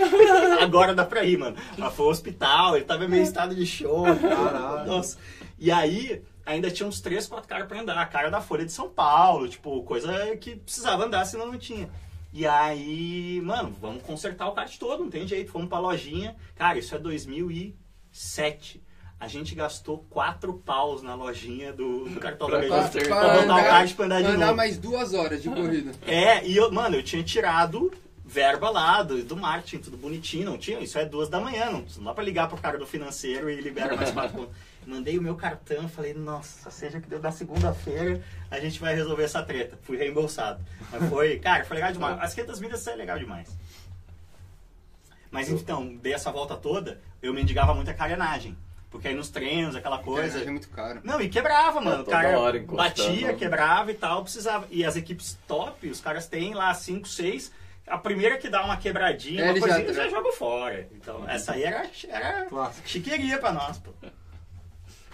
Speaker 1: Agora dá pra ir, mano. Mas foi ao hospital, ele tava meio em estado de choque.
Speaker 4: Caralho.
Speaker 1: Nossa. E aí, ainda tinha uns três, quatro caras pra andar. A cara da Folha de São Paulo, tipo, coisa que precisava andar, senão não tinha. E aí, mano, vamos consertar o kart todo, não tem jeito. Fomos pra lojinha. Cara, isso é 2007. A gente gastou quatro paus na lojinha do, do cartão da
Speaker 2: Pra consertar.
Speaker 1: pra botar o kart pra andar de
Speaker 3: andar
Speaker 1: novo.
Speaker 3: mais duas horas de corrida.
Speaker 1: É, e eu, mano, eu tinha tirado verba lá do, do marketing, tudo bonitinho, não tinha, isso é duas da manhã, não, não dá pra ligar pro cara do financeiro e libera mais quatro contas. Mandei o meu cartão, falei, nossa, seja que deu na segunda-feira, a gente vai resolver essa treta. Fui reembolsado. Mas foi, cara, foi legal demais. As 500 milhas é legal demais. Mas então, dei essa volta toda, eu mendigava muito a carenagem. Porque aí nos treinos, aquela coisa.
Speaker 3: É muito caro.
Speaker 1: Não, e quebrava, mano. O
Speaker 2: toda
Speaker 1: cara batia, quebrava e tal, precisava. E as equipes top, os caras têm lá 5, 6. A primeira que dá uma quebradinha,
Speaker 3: É,
Speaker 1: uma coisinha, já, já joga fora. Então, essa aí era, era chiqueria pra nós, pô.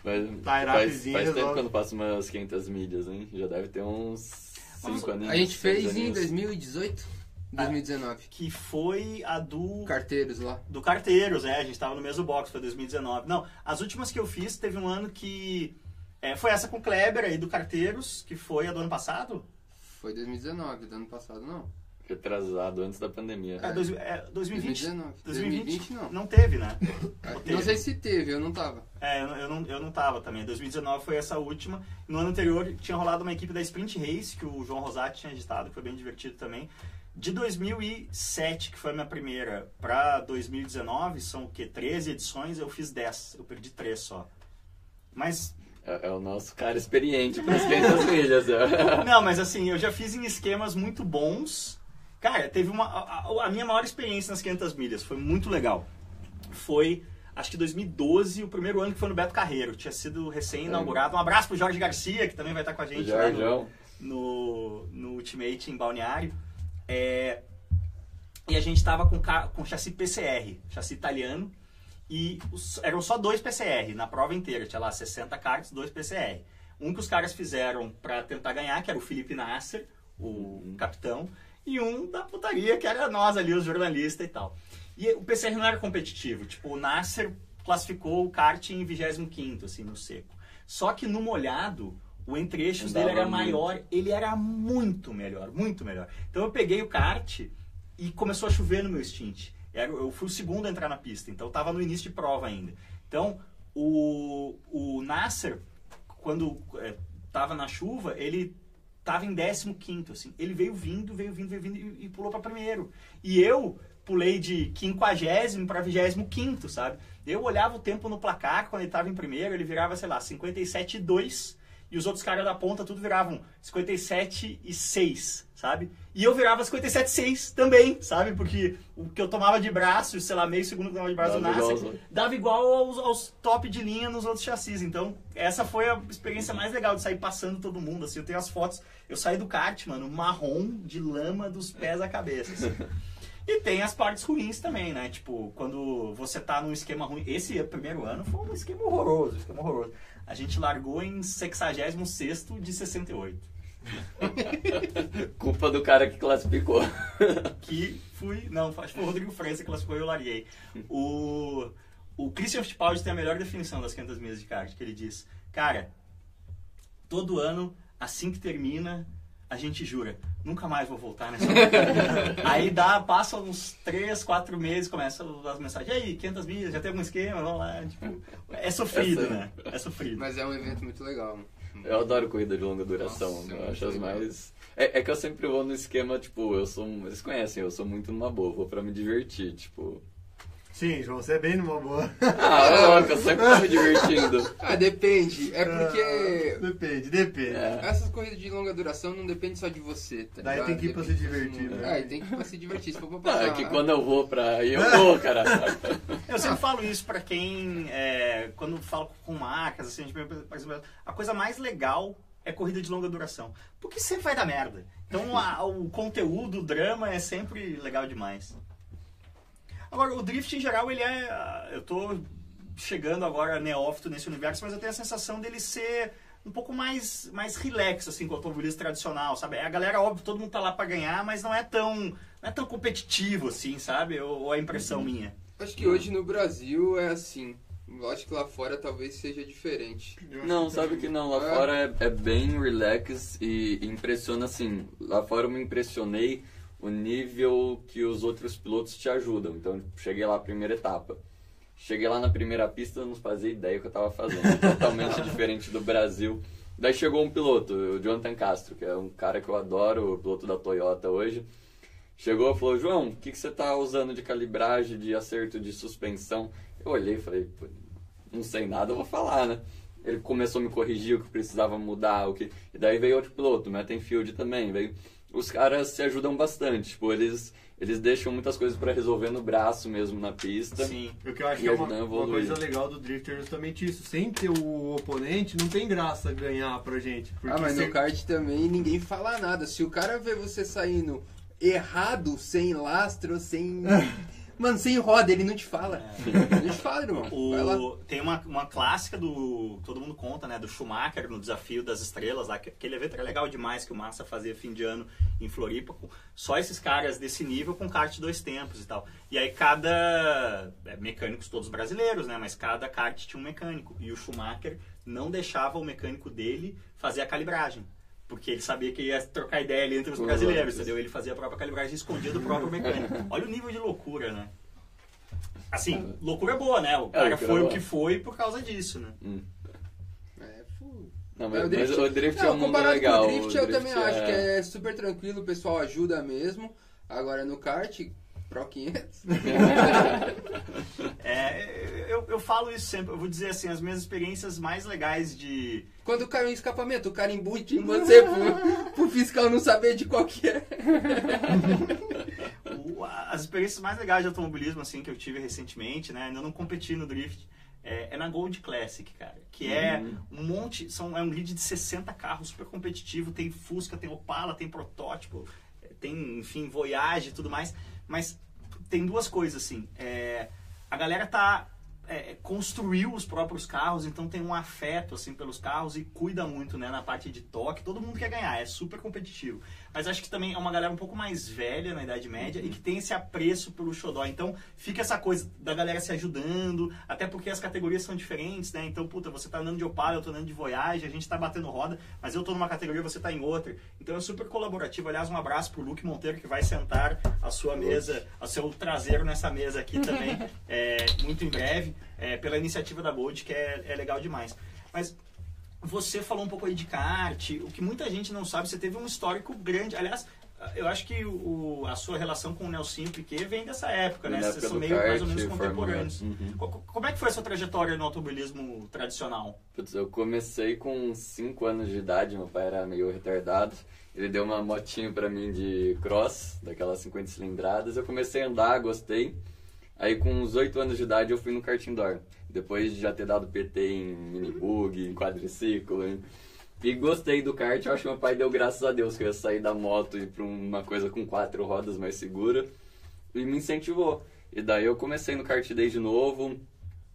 Speaker 2: Mas faz, faz tempo que eu não passo umas 500 milhas, hein? Já deve ter uns
Speaker 1: Vamos-
Speaker 2: 5 aninhos.
Speaker 3: A gente fez em
Speaker 2: aninhos.
Speaker 3: 2018, 2019.
Speaker 1: Que foi a do.
Speaker 3: Carteiros lá.
Speaker 1: do Carteiros, né? A gente tava no mesmo box, foi 2019. Não, as últimas que eu fiz, teve um ano que. é, foi essa com o Kleber aí do Carteiros, que foi a do ano passado.
Speaker 3: Foi 2019, do ano passado não.
Speaker 2: Retrasado antes da pandemia.
Speaker 1: É, dois, é, 2020.
Speaker 3: 2019.
Speaker 1: 2020
Speaker 3: 2020 não.
Speaker 1: Não teve, né? teve.
Speaker 3: Não sei se teve, eu não tava.
Speaker 1: É, eu, eu não, eu não tava também. 2019 foi essa última. No ano anterior tinha rolado uma equipe da Sprint Race, que o João Rosati tinha editado, que foi bem divertido também. De 2007, que foi a minha primeira, pra 2019, são o quê? 13 edições, eu fiz 10. Eu perdi 3 só. Mas,
Speaker 2: É, é o nosso cara experiente para as 500 milhas. é.
Speaker 1: não, mas assim, eu já fiz em esquemas muito bons. Cara, teve uma. A, a- minha maior experiência nas 500 milhas foi muito legal. Foi, acho que 2012, o primeiro ano que foi no Beto Carreiro. Tinha sido recém-inaugurado. Um abraço pro Jorge Garcia, que também vai estar com a gente lá no, no, no Ultimate em Balneário. É, e a gente tava com, com chassi PCR, chassi italiano. e os- eram só dois PCR na prova inteira. Tinha lá 60 karts, dois PCR. Um que os caras fizeram pra tentar ganhar, que era o Felipe Nasser, o capitão, e um da putaria, que era nós ali, os jornalistas e tal. E o PCR não era competitivo. Tipo, o Nasser classificou o kart em 25º, assim, no seco. Só que no molhado, o entre-eixos dele era
Speaker 2: muito.
Speaker 1: maior, ele era muito melhor, muito melhor. Então eu peguei o kart e começou a chover no meu stint. Eu fui o segundo a entrar na pista, então eu tava no início de prova ainda. Então, o, o Nasser, quando é, tava na chuva, ele tava em 15º, assim. Ele veio vindo, veio vindo, veio vindo e, e pulou para primeiro. E eu pulei de 50 para 25º, sabe? Eu olhava o tempo no placar, quando ele tava em primeiro, ele virava, sei lá, 57 e 2, os outros caras da ponta tudo viravam 57 e 6, sabe? E eu virava 57 e 6 também, sabe? Porque o que eu tomava de braço, sei lá, meio segundo que eu tomava de braço do
Speaker 2: Dava igual
Speaker 1: Nasser,
Speaker 2: aos outros.
Speaker 1: dava igual aos, aos top de linha nos outros chassis. Então, essa foi a experiência mais legal de sair passando todo mundo. Assim, eu tenho as fotos. Eu saí do kart, mano, marrom de lama dos pés à cabeça. assim. E tem as partes ruins também, né? Tipo, quando você tá num esquema ruim. Esse primeiro ano foi um esquema horroroso, um esquema horroroso. A gente largou em 66 de 68.
Speaker 2: Culpa do cara que classificou.
Speaker 1: que fui. Não, acho que foi o Rodrigo França que classificou e eu larguei. O, o Christian Fittipaldi tem a melhor definição das 500 milhas de kart, que ele diz: Cara, todo ano, assim que termina, a gente jura, nunca mais vou voltar nessa Aí dá, passa uns 3, 4 meses, começa as mensagens: E aí, 500 milhas, já tem algum esquema? Vamos lá. Tipo, é sofrido,
Speaker 2: Essa-
Speaker 1: né? É sofrido.
Speaker 3: Mas é um evento muito legal.
Speaker 2: Eu adoro corrida de longa duração.
Speaker 3: Nossa,
Speaker 2: eu acho as mais. É, é que eu sempre vou no esquema, tipo, eu sou. um- Vocês conhecem, eu sou muito numa boa, vou pra me divertir, tipo.
Speaker 4: Sim, João, você é bem numa boa.
Speaker 2: Ah, é louco, eu sempre tô me divertindo.
Speaker 3: Ah, depende. É porque
Speaker 4: Depende, depende.
Speaker 2: É.
Speaker 3: essas corridas de longa duração não depende só de você, tá
Speaker 4: Daí
Speaker 3: ligado?
Speaker 4: tem que ir pra
Speaker 3: Depende
Speaker 4: se divertir, né?
Speaker 3: É, tem que ir pra se divertir. Se for pra
Speaker 2: Não,
Speaker 3: passar...
Speaker 2: é que quando eu vou pra aí, eu vou, cara.
Speaker 1: Eu sempre falo isso pra quem, é, quando falo com marcas, assim, a, gente, por exemplo, a coisa mais legal é corrida de longa duração. Porque sempre vai dar merda. Então a- o conteúdo, o drama é sempre legal demais. Agora, o drift em geral, ele é. ah, Eu tô chegando agora neófito nesse universo, mas eu tenho a sensação dele ser um pouco mais, mais relax, assim, com o automobilismo tradicional, sabe? A galera, óbvio, todo mundo tá lá pra ganhar, mas não é tão, não é tão competitivo, assim, sabe? Ou, ou é impressão minha?
Speaker 3: Acho que hoje no Brasil é assim. Lógico que lá fora talvez seja diferente.
Speaker 2: Não, sabe que não, lá
Speaker 3: É.
Speaker 2: fora é, é bem relax e impressiona assim. Lá fora eu me impressionei o nível que os outros pilotos te ajudam. Então, cheguei lá, primeira etapa. Cheguei lá na primeira pista, não fazia ideia do que eu tava fazendo. Totalmente diferente do Brasil. Daí chegou um piloto, o Jonathan Castro, que é um cara que eu adoro, o piloto da Toyota hoje. Chegou e falou, João, o que, que você tá usando de calibragem, de acerto de suspensão? Eu olhei e falei, "Pô, não sei nada, eu vou falar, né? Ele começou a me corrigir o que precisava mudar, o que... E daí veio outro piloto, o Mattenfield também, veio... Os caras se ajudam bastante, tipo, eles, eles deixam muitas coisas pra resolver no braço mesmo, na pista.
Speaker 1: Sim.
Speaker 4: O que eu acho
Speaker 2: E
Speaker 4: que é uma, uma coisa legal do Drifter é justamente isso. Sem ter o oponente, não tem graça ganhar pra gente.
Speaker 3: Ah, mas
Speaker 4: se-
Speaker 3: no kart também ninguém fala nada. Se o cara vê você saindo errado, sem lastro, sem. Mano, sem roda, ele não te fala. Ele não te fala, irmão.
Speaker 1: O, tem uma, uma clássica do. Todo mundo conta, né? Do Schumacher no Desafio das Estrelas lá. que Aquele evento era legal demais que o Massa fazia fim de ano em Floripa. Só esses caras desse nível com kart dois tempos e tal. E aí cada. é, mecânicos todos brasileiros, né? Mas cada kart tinha um mecânico. E o Schumacher não deixava o mecânico dele fazer a calibragem. Porque ele sabia que ia trocar ideia ali entre os brasileiros, entendeu? Ele fazia a própria calibragem escondida do próprio mecânico. Olha o nível de loucura, né? Assim, loucura boa, né? O cara
Speaker 2: loucura
Speaker 1: foi o que foi por causa disso, né?
Speaker 2: Hum.
Speaker 3: É, fu-
Speaker 2: Não,
Speaker 3: É,
Speaker 2: mas, mas o drift é um mundo
Speaker 3: comparado
Speaker 2: legal.
Speaker 3: com o drift, eu também
Speaker 2: drift
Speaker 3: acho que é super tranquilo, o pessoal ajuda mesmo. Agora no kart, Pro 500.
Speaker 1: É, eu, eu falo isso sempre, eu vou dizer assim, as minhas experiências mais legais de.
Speaker 3: Quando cai um escapamento, o cara embute em você pro, pro fiscal não saber de qual que é.
Speaker 1: as experiências mais legais de automobilismo assim, que eu tive recentemente, né? Ainda não competi no drift. É, é na Gold Classic, cara. Que é um monte. São, é um grid de 60 carros, super competitivo. Tem Fusca, tem Opala, tem protótipo, é, tem, enfim, Voyage e tudo mais. Mas tem duas coisas, assim. É, a galera tá é, construiu os próprios carros, então tem um afeto assim pelos carros e cuida muito, né, na parte de toque. Todo mundo quer ganhar, é super competitivo. Mas acho que também é uma galera um pouco mais velha na Idade Média e que tem esse apreço pelo xodó. Então fica essa coisa da galera se ajudando, até porque as categorias são diferentes, né? Então, puta, você tá andando de Opala, eu tô andando de Voyage, a gente tá batendo roda, mas eu tô numa categoria, você tá em outra. Então é super colaborativo. Aliás, um abraço pro Luke Monteiro que vai sentar a sua mesa, o seu traseiro nessa mesa aqui também, é, muito em breve, é, pela iniciativa da Bold, que é, é legal demais. Mas você falou um pouco aí de kart, o que muita gente não sabe, você teve um histórico grande. Aliás, eu acho que o, a sua relação com o Nelson Piquet vem dessa época, né? Vocês são meio mais ou
Speaker 2: kart,
Speaker 1: menos contemporâneos.
Speaker 2: 1. Uhum.
Speaker 1: Co- Como é que foi a sua trajetória no automobilismo tradicional?
Speaker 2: Putz, eu comecei com 5 anos de idade, meu pai era meio retardado. Ele deu uma motinho pra mim de cross, daquelas 50 cilindradas. Eu comecei a andar, gostei. Aí com uns 8 anos de idade eu fui no kart indoor. Depois de já ter dado PT em minibug, em quadriciclo. em- E gostei do kart, eu acho que meu pai deu graças a Deus que eu ia sair da moto e ir pra uma coisa com quatro rodas mais segura. E me incentivou. E daí eu comecei no kart desde novo.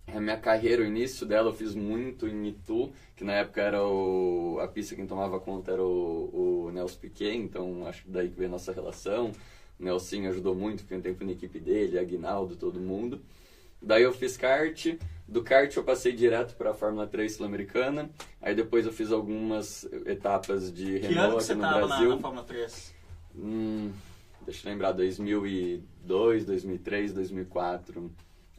Speaker 2: A minha carreira, o início dela, eu fiz muito em Itu, que na época era o, a pista quem tomava conta era o, o Nelson Piquet, então acho que daí que veio a nossa relação. O Nelson ajudou muito, fiquei um tempo na equipe dele, Aguinaldo, todo mundo. Daí eu fiz kart, do kart eu passei direto para a Fórmula 3 Sul-Americana, aí depois eu fiz algumas etapas de
Speaker 1: Que
Speaker 2: Renault aqui
Speaker 1: você
Speaker 2: no
Speaker 1: tava na,
Speaker 2: Brasil.
Speaker 1: na Fórmula 3?
Speaker 2: Hum, deixa eu lembrar, 2002, 2003, 2004.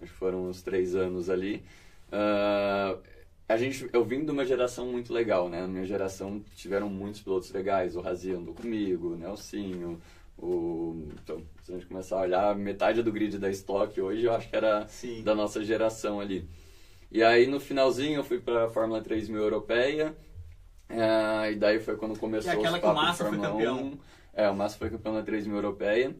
Speaker 2: Acho que foram uns três anos ali. Ah, a gente, eu vim de uma geração muito legal, né? Na minha geração tiveram muitos pilotos legais. O Razi andou comigo, o Nelsinho, o... Então, se a gente começar a olhar, metade do grid da Stock hoje eu acho que era
Speaker 1: Sim.
Speaker 2: da nossa geração ali. E aí no finalzinho eu fui para a Fórmula 3000 Europeia. ah, e daí foi quando começou
Speaker 1: é aquela
Speaker 2: os
Speaker 1: que o
Speaker 2: papos
Speaker 1: Massa foi campeão.
Speaker 2: 1. É, o Massa foi campeão da 3000 Europeia.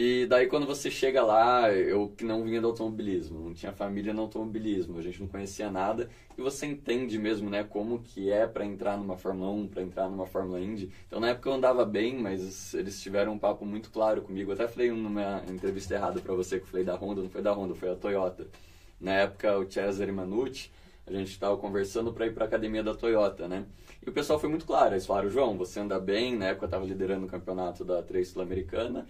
Speaker 2: E daí quando você chega lá, eu que não vinha do automobilismo, não tinha família no automobilismo, a gente não conhecia nada, e você entende mesmo, né, como que é para entrar numa Fórmula 1, para entrar numa Fórmula Indy. Então na época eu andava bem, mas eles tiveram um papo muito claro comigo. Eu até falei numa entrevista errada para você que eu falei da Honda, não foi da Honda, foi da Toyota. Na época o Cesare Manucci, a gente estava conversando para ir para a academia da Toyota, né? E o pessoal foi muito claro, eles falaram, João, você anda bem, na época eu estava liderando o campeonato da 3 Sul-Americana,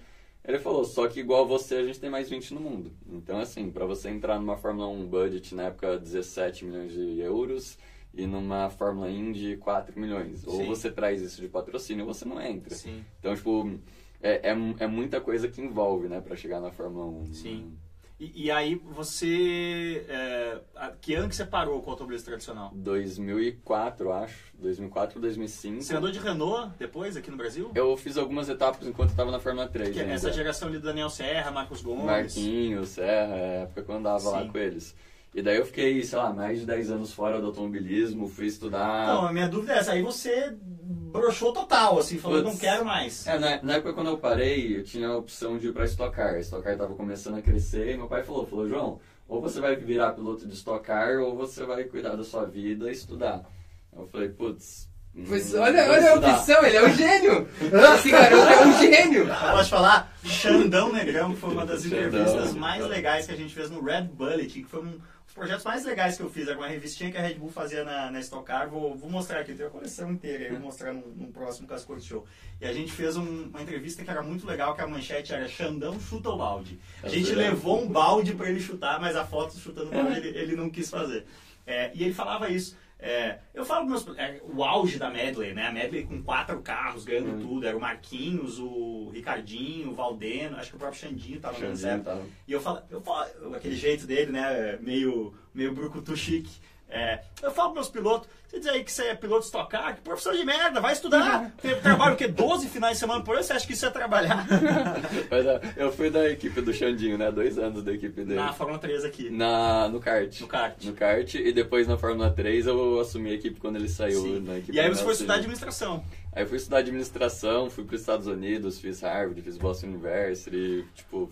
Speaker 2: ele falou, só que igual você, a gente tem mais 20 no mundo. Então, assim, para você entrar numa Fórmula 1 budget, na época, 17 milhões de euros, e numa Fórmula Indy, 4 milhões. Ou
Speaker 1: Sim.
Speaker 2: você traz isso de patrocínio ou você não entra.
Speaker 1: Sim.
Speaker 2: Então, tipo, é, é, é muita coisa que envolve, né, para chegar na Fórmula 1.
Speaker 1: Sim. E, e aí você. é, a- que ano que você parou com o automobilismo tradicional?
Speaker 2: 2004, acho. 2004, 2005.
Speaker 1: Você andou de Renault depois aqui no Brasil?
Speaker 2: Eu fiz algumas etapas enquanto eu tava na Fórmula 3.
Speaker 1: Que é
Speaker 2: ainda.
Speaker 1: essa geração ali do Daniel Serra, Marcos Gomes.
Speaker 2: Marquinhos, Serra, é a época que eu andava lá
Speaker 1: Sim.
Speaker 2: com eles. E daí eu fiquei, sei lá, mais de 10 anos fora do automobilismo, fui estudar.
Speaker 1: Não, a minha dúvida é essa. Aí você broxou total, assim, falou,
Speaker 2: Putz.
Speaker 1: não quero mais.
Speaker 2: É, na, na época quando eu parei, eu tinha a opção de ir pra Stock Car. Stock Car tava começando a crescer e meu pai falou, falou, João, ou você vai virar piloto de Stock Car ou você vai cuidar da sua vida e estudar. Eu falei, putz...
Speaker 3: Pois
Speaker 2: hum,
Speaker 3: olha, olha a opção, ele é um gênio! Esse garoto é um gênio!
Speaker 1: Eu posso falar, Xandão Negrão foi uma das entrevistas mais legais que a gente fez no Red Bullet, que foi um projetos mais legais que eu fiz. Era uma revistinha que a Red Bull fazia na, na Stock Car. Vou, vou mostrar aqui, tem a coleção inteira, aí, vou mostrar num, num próximo Cascor Show. E a gente fez um- uma entrevista que era muito legal, que a manchete era Xandão chuta o balde. A gente
Speaker 2: Legal.
Speaker 1: levou um balde para ele chutar, mas a foto chutando o balde ele, ele não quis fazer. É, e ele falava isso. É, eu falo meus, é, o auge da Medley, né? A Medley com quatro carros ganhando
Speaker 2: Hum.
Speaker 1: tudo. Era o Marquinhos, o Ricardinho, o Valdeno, acho que o próprio Xandinho tava
Speaker 2: Xandinho
Speaker 1: certo.
Speaker 2: tava.
Speaker 1: E eu falo, eu falo, aquele jeito dele, né? Meio, meio brucutu chique. É, eu falo pros meus pilotos, você diz aí que você é piloto de Stock Car, que professor de merda, vai estudar. Você trabalha o quê? 12 finais de semana por ano, você acha que isso é trabalhar?
Speaker 2: Mas é, eu fui da equipe do Xandinho, né? Dois anos da equipe dele.
Speaker 1: Na Fórmula 3 aqui.
Speaker 2: Na, no kart.
Speaker 1: No kart.
Speaker 2: No kart. E depois na Fórmula 3 eu assumi a equipe quando ele saiu
Speaker 1: Sim.
Speaker 2: na equipe
Speaker 1: E aí você foi estudar administração.
Speaker 2: Aí eu fui estudar administração, fui para os Estados Unidos, fiz Harvard, fiz Boston University, tipo,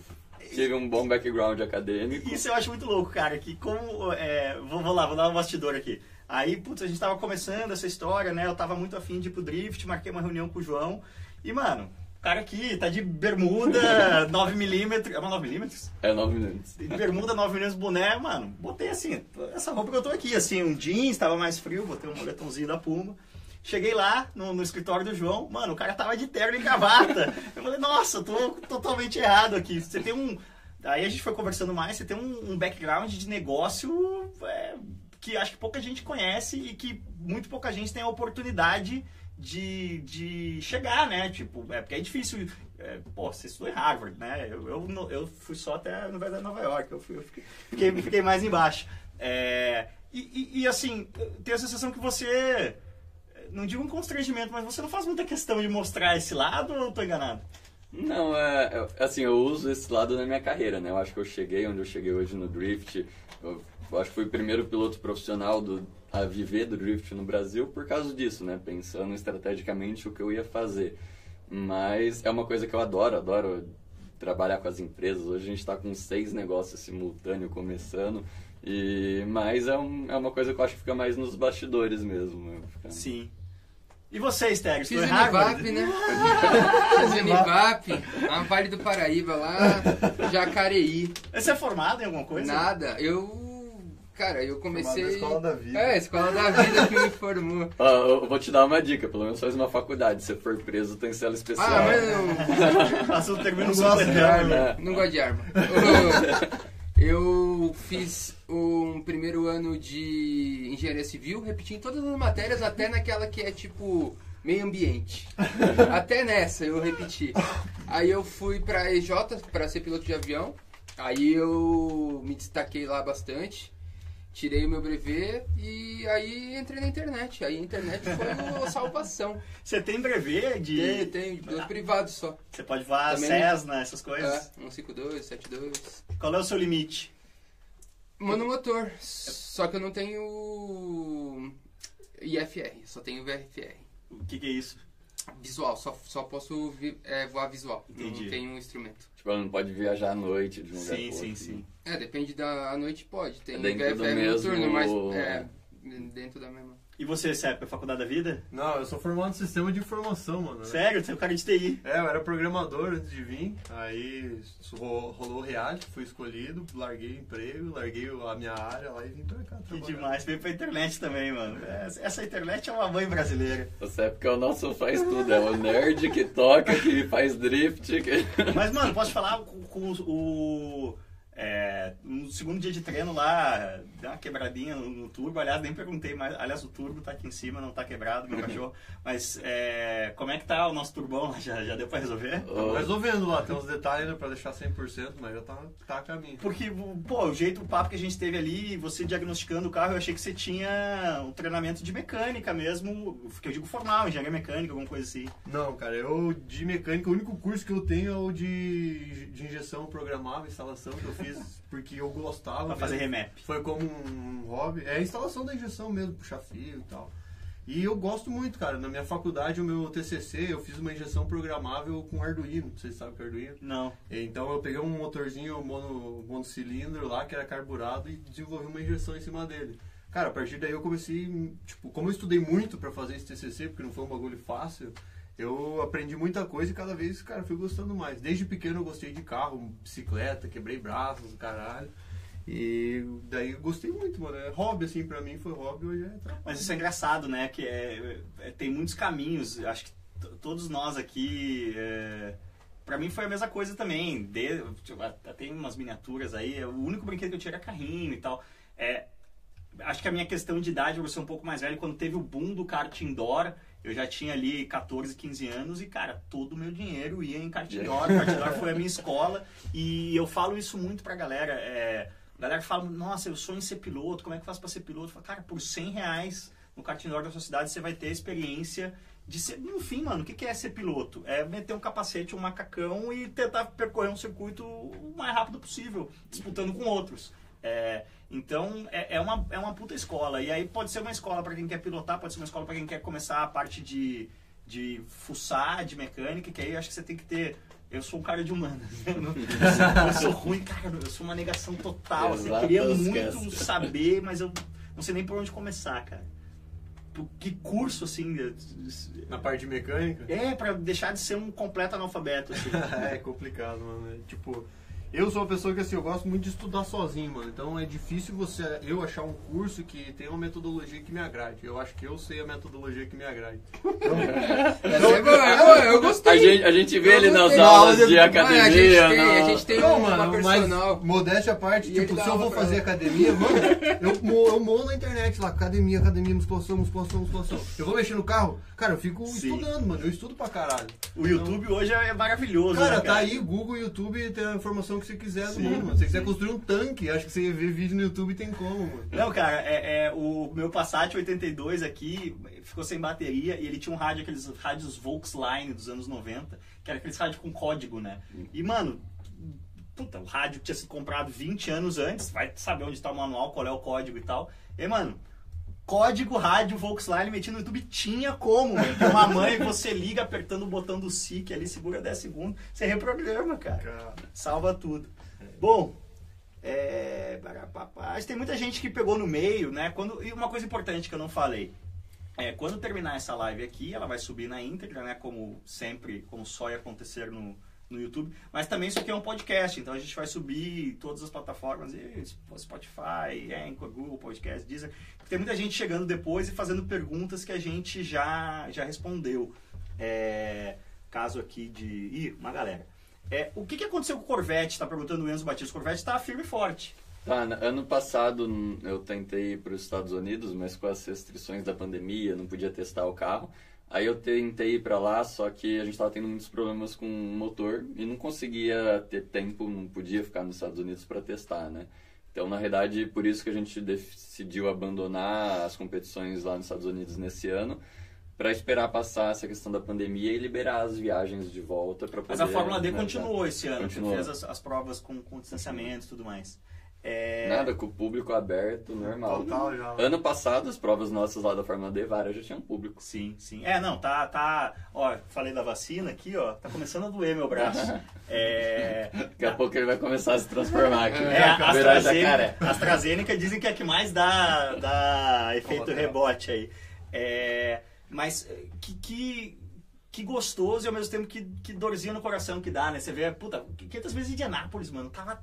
Speaker 2: tive um bom background acadêmico.
Speaker 1: Isso eu acho muito louco, cara, que como... é, vou, vou lá, vou dar um bastidor aqui. Aí, putz, a gente tava começando essa história, né? Eu tava muito afim de ir pro Drift, marquei uma reunião com o João. E, mano, O cara aqui tá de bermuda 9mm. É uma 9mm?
Speaker 2: É 9 minutos.
Speaker 1: De bermuda 9mm boné, mano. Botei assim, essa roupa que eu tô aqui, assim, um jeans, tava mais frio, botei um moletomzinho da Puma. Cheguei lá no, no escritório do João, mano, o cara tava de terno e gravata. Eu falei, nossa, tô totalmente errado aqui. Você tem um. Aí a gente foi conversando mais, você tem um, um background de negócio é, que acho que pouca gente conhece e que muito pouca gente tem a oportunidade de, de chegar, né? Tipo, é porque é difícil. É, pô, você estudou em Harvard, né? Eu, eu, eu fui só até a Universidade de Nova York, eu, fui- eu fiquei, fiquei, mais embaixo. É, e, e- e, assim, tenho a sensação que você. Não digo um constrangimento, mas você não faz muita questão de mostrar esse lado ou eu tô enganado?
Speaker 2: Não, é, é- assim, eu uso esse lado na minha carreira, né? Eu acho que eu cheguei onde eu cheguei hoje no Drift. Eu, acho que fui o primeiro piloto profissional do, a viver do Drift no Brasil por causa disso, né? Pensando estrategicamente o que eu ia fazer. Mas é uma coisa que eu adoro, adoro trabalhar com as empresas. Hoje a gente está com seis negócios simultâneos começando. E, mas é, um- é uma coisa que eu acho que fica mais nos bastidores mesmo. né?
Speaker 1: Sim. E você, Estéreo?
Speaker 3: Fiz Univap, né? Fiz Univap, a Vale do Paraíba lá, Jacareí.
Speaker 1: Você é formado em alguma coisa?
Speaker 3: Nada, eu. Cara, eu comecei.
Speaker 4: Formado Escola da Vida.
Speaker 3: É, Escola da Vida que me formou.
Speaker 2: Ó, eu vou te dar uma dica, pelo menos faz uma faculdade. Se for preso, tem cela especial.
Speaker 3: Ah, mas não.
Speaker 1: Passou, termina
Speaker 4: Não
Speaker 1: o
Speaker 4: gosto de arma.
Speaker 3: Não gosto de arma. Eu fiz um primeiro ano de engenharia civil, repetindo todas as matérias, até naquela que é tipo meio ambiente. Até nessa eu repeti. Aí eu fui pra EJ pra ser piloto de avião. Aí eu me destaquei lá bastante. Tirei o meu brevet e aí entrei na internet. Aí a internet foi a salvação.
Speaker 1: Você tem brevet de.
Speaker 3: Tem, tem, dois privados só.
Speaker 1: Você pode voar
Speaker 3: Também-
Speaker 1: Cessna, essas coisas?
Speaker 3: É, 152, 72.
Speaker 1: Qual é o seu limite?
Speaker 3: Monomotor. Só que eu não tenho IFR, só tenho VFR.
Speaker 1: O que, que é isso?
Speaker 3: Visual, só, só posso vi- é, voar visual.
Speaker 1: Entendi.
Speaker 3: Não tenho um instrumento.
Speaker 2: Tipo, ela não pode viajar à noite de um lugar
Speaker 1: Sim, sim,
Speaker 2: outro.
Speaker 1: sim.
Speaker 3: É, depende da à noite pode. Tem
Speaker 2: É dentro do
Speaker 3: VFR
Speaker 2: mesmo-
Speaker 3: noturno, mas é dentro da mesma.
Speaker 1: E você, Sepp, é Faculdade da Vida?
Speaker 4: Não, eu sou formado em sistema de informação, mano.
Speaker 1: Sério? Você é o cara de TI.
Speaker 4: É, eu era programador antes de vir, aí ro- rolou o reality, fui escolhido, larguei o emprego, larguei a minha área lá e vim pra cá
Speaker 1: Que
Speaker 4: trabalhar.
Speaker 1: demais. Veio pra internet também, mano. Essa essa internet é uma mãe brasileira.
Speaker 2: Você é porque é o nosso faz tudo, é o nerd que toca, que faz drift. Que...
Speaker 1: Mas, mano, posso falar com, com o. é, no segundo dia de treino lá, deu uma quebradinha no, no turbo. Aliás, nem perguntei, mas aliás, o turbo tá aqui em cima, não tá quebrado, meu cachorro. Mas é, como é que tá o nosso turbão lá? Já, já deu pra resolver?
Speaker 4: Tô resolvendo lá, tem uns detalhes ainda pra deixar 100%, mas já tá, tá a caminho.
Speaker 1: Porque, pô, o jeito, o papo que a gente teve ali, você diagnosticando o carro, eu achei que você tinha um treinamento de mecânica mesmo, que eu digo formal, engenharia mecânica, alguma coisa assim.
Speaker 4: Não, cara, eu de mecânica, o único curso que eu tenho é o de, de injeção programável, instalação que eu fiz porque eu gostava.
Speaker 1: Pra
Speaker 4: mesmo.
Speaker 1: fazer remap.
Speaker 4: Foi como um hobby. É a instalação da injeção mesmo, puxar fio e tal. E eu gosto muito, cara. Na minha faculdade, o meu TCC, eu fiz uma injeção programável com Arduino. Vocês sabem o que é Arduino?
Speaker 1: Não.
Speaker 4: Então eu peguei um motorzinho mono, monocilindro lá, que era carburado, e desenvolvi uma injeção em cima dele. Cara, a partir daí eu comecei, tipo, como eu estudei muito pra fazer esse TCC, porque não foi um bagulho fácil, eu aprendi muita coisa e cada vez, cara, fui gostando mais. Desde pequeno eu gostei de carro, bicicleta, quebrei braços, caralho. E daí gostei muito, mano. É hobby, assim, pra mim foi hobby, hoje é trabalho.
Speaker 1: Mas isso é engraçado, né? Que é, é- tem muitos caminhos. Acho que todos nós aqui. É, pra mim foi a mesma coisa também. De, tipo, tem umas miniaturas aí. O único brinquedo que eu tinha era carrinho e tal. É, acho que a minha questão de idade, eu sou um pouco mais velho, quando teve o boom do kart indoor, eu já tinha ali 14, 15 anos e, cara, todo o meu dinheiro ia em kart indoor foi a minha escola e eu falo isso muito pra galera. É, a galera fala, nossa, eu sonho em ser piloto, como é que eu faço pra ser piloto? Eu falo, cara, por 100 reais no kart indoor da sua cidade você vai ter a experiência de ser, no fim, mano, o que que é ser piloto? É meter um capacete, um macacão e tentar percorrer um circuito o mais rápido possível, disputando com outros. É, então é, é uma, é uma puta escola. E aí pode ser uma escola para quem quer pilotar, pode ser uma escola para quem quer começar a parte de, de fuçar, de mecânica, que aí eu acho que você tem que ter. Eu sou um cara de humanas. né? Eu, sou ruim, cara. Eu sou uma negação total. Assim, eu queria muito
Speaker 2: esquece.
Speaker 1: saber, mas eu não sei nem por onde começar, cara. que curso, assim,
Speaker 4: Na parte de mecânica?
Speaker 1: é, pra deixar de ser um completo analfabeto, assim.
Speaker 4: é complicado, mano. É, tipo, eu sou uma pessoa que assim, eu gosto muito de estudar sozinho, mano. Então é difícil você eu achar um curso que tem uma metodologia que me agrade. Eu acho que eu sei a metodologia que me agrade.
Speaker 3: Essa é boa, é boa, eu gostei.
Speaker 2: A gente, a gente vê
Speaker 3: Eu
Speaker 2: ele nas aulas de academia.
Speaker 3: a gente tem,
Speaker 2: na-
Speaker 3: a gente tem
Speaker 4: Não,
Speaker 3: uma
Speaker 4: mano,
Speaker 3: personal.
Speaker 4: mas modéstia à parte,
Speaker 3: E
Speaker 4: tipo, se eu vou fazer
Speaker 3: ela.
Speaker 4: academia, mano, eu, mo- eu moro na internet lá, academia, academia, musculação, musculação, musculação. Eu vou mexer no carro, cara, eu fico
Speaker 1: Sim.
Speaker 4: estudando, mano, eu estudo pra caralho.
Speaker 1: O YouTube hoje é maravilhoso,
Speaker 4: Cara,
Speaker 1: né,
Speaker 4: tá aí, Google, YouTube, tem a informação que você quiser do mundo, mano. Se você quiser construir um tanque, acho que você vê vídeo no YouTube tem como, mano.
Speaker 1: Não, cara, é, é, o meu Passat 82 aqui ficou sem bateria e ele tinha um rádio, aqueles rádios Volkswagen dos anos 90, que era aqueles rádios com código, né? E, mano, puta, o rádio tinha sido comprado 20 anos antes, vai saber onde tá o manual, qual é o código e tal. E, mano, código rádio Volkswagen metido no YouTube tinha como. Tem uma mãe, você liga apertando o botão do SIC ali, segura 10 segundos, você reprograma, cara. Salva tudo. Bom, é, mas tem muita gente que pegou no meio, né? Quando, e uma coisa importante que eu não falei. É, quando terminar essa live aqui, ela vai subir na íntegra, né? Como sempre, como só ia acontecer no, no YouTube. Mas também isso aqui é um podcast, então a gente vai subir todas as plataformas, Spotify, Anchor, Google Podcast, Deezer. Tem muita gente chegando depois e fazendo perguntas que a gente já, já respondeu. É, caso aqui de... Ih, uma galera. É, o que, que aconteceu com o Corvette? Está perguntando o Enzo Batista. O Corvette está firme e forte.
Speaker 2: Tá, ano passado eu tentei ir para os Estados Unidos, mas com as restrições da pandemia, não podia testar o carro. Aí eu tentei ir para lá, só que a gente estava tendo muitos problemas com o motor e não conseguia ter tempo, não podia ficar nos Estados Unidos para testar, né? Então, na verdade, por isso que a gente decidiu abandonar as competições lá nos Estados Unidos nesse ano, para esperar passar essa questão da pandemia e liberar as viagens de volta para poder...
Speaker 1: Mas a Fórmula D
Speaker 2: né,
Speaker 1: continuou esse ano.
Speaker 2: Continuou.
Speaker 1: Fez as, as provas com, com distanciamento e tudo mais. É,
Speaker 2: Nada, com o público aberto, normal.
Speaker 4: Total já.
Speaker 2: Ano passado, as provas nossas lá da Fórmula D, várias já tinham público.
Speaker 1: Sim, sim. É, não, tá, tá. Ó, falei da vacina aqui, ó. Tá começando a doer meu braço. É.
Speaker 2: Daqui a pouco ele vai começar a se transformar aqui.
Speaker 1: É, a
Speaker 2: Virar
Speaker 1: AstraZeneca, a AstraZeneca dizem que é a que mais dá, dá efeito rebote aí. É, mas eh, que, que, que gostoso e ao mesmo tempo que, que dorzinha no coração que dá, né? Você vê, puta, 500 vezes Indianápolis, mano. Tava.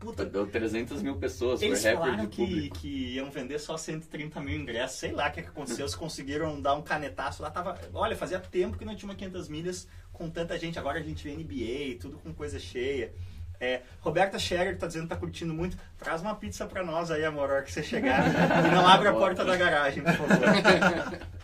Speaker 1: Puta,
Speaker 2: Deu 300 mil pessoas,
Speaker 1: Eles
Speaker 2: foi recorde
Speaker 1: falaram que,
Speaker 2: público.
Speaker 1: que iam vender só 130 mil ingressos, sei lá o que que aconteceu, eles conseguiram dar um canetaço lá, tava, olha, fazia tempo que não tinha uma 500 milhas com tanta gente, agora a gente vê NBA, tudo com coisa cheia. É, Roberta Scherer tá dizendo que tá curtindo muito, traz uma pizza pra nós aí, amor, a hora que você chegar, e não abre a porta da garagem, por favor.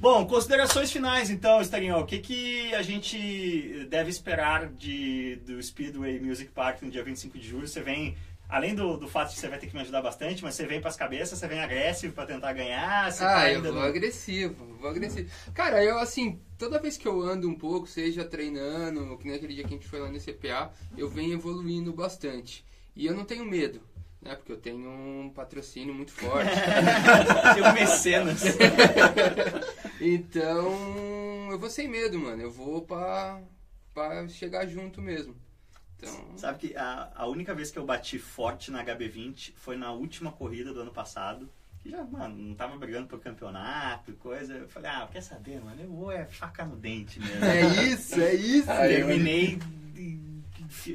Speaker 1: Bom, considerações finais então, Estarinho. O que, que a gente deve esperar de, do Speedway Music Park no dia 25 de julho? Você vem, além do, do fato de que você vai ter que me ajudar bastante, mas você vem pras cabeças, você vem agressivo pra tentar ganhar, você tá
Speaker 3: Ah, eu
Speaker 1: ainda
Speaker 3: vou
Speaker 1: no-
Speaker 3: agressivo, vou agressivo. Cara, eu assim, toda vez que eu ando um pouco, seja treinando, que nem aquele dia que a gente foi lá no CPA, eu venho evoluindo bastante. E eu não tenho medo, né? Porque eu tenho um patrocínio muito forte.
Speaker 1: Tem um mecenas.
Speaker 3: então, eu vou sem medo, mano. Eu vou pra, pra chegar junto mesmo. Então,
Speaker 1: Sabe que a, a única vez que eu bati forte na HB20 foi na última corrida do ano passado. Que já, mano, não tava brigando por campeonato e coisa. Eu falei, ah, quer saber, mano? Eu vou é faca no dente mesmo.
Speaker 3: é isso, é isso.
Speaker 2: Aí,
Speaker 1: Terminei.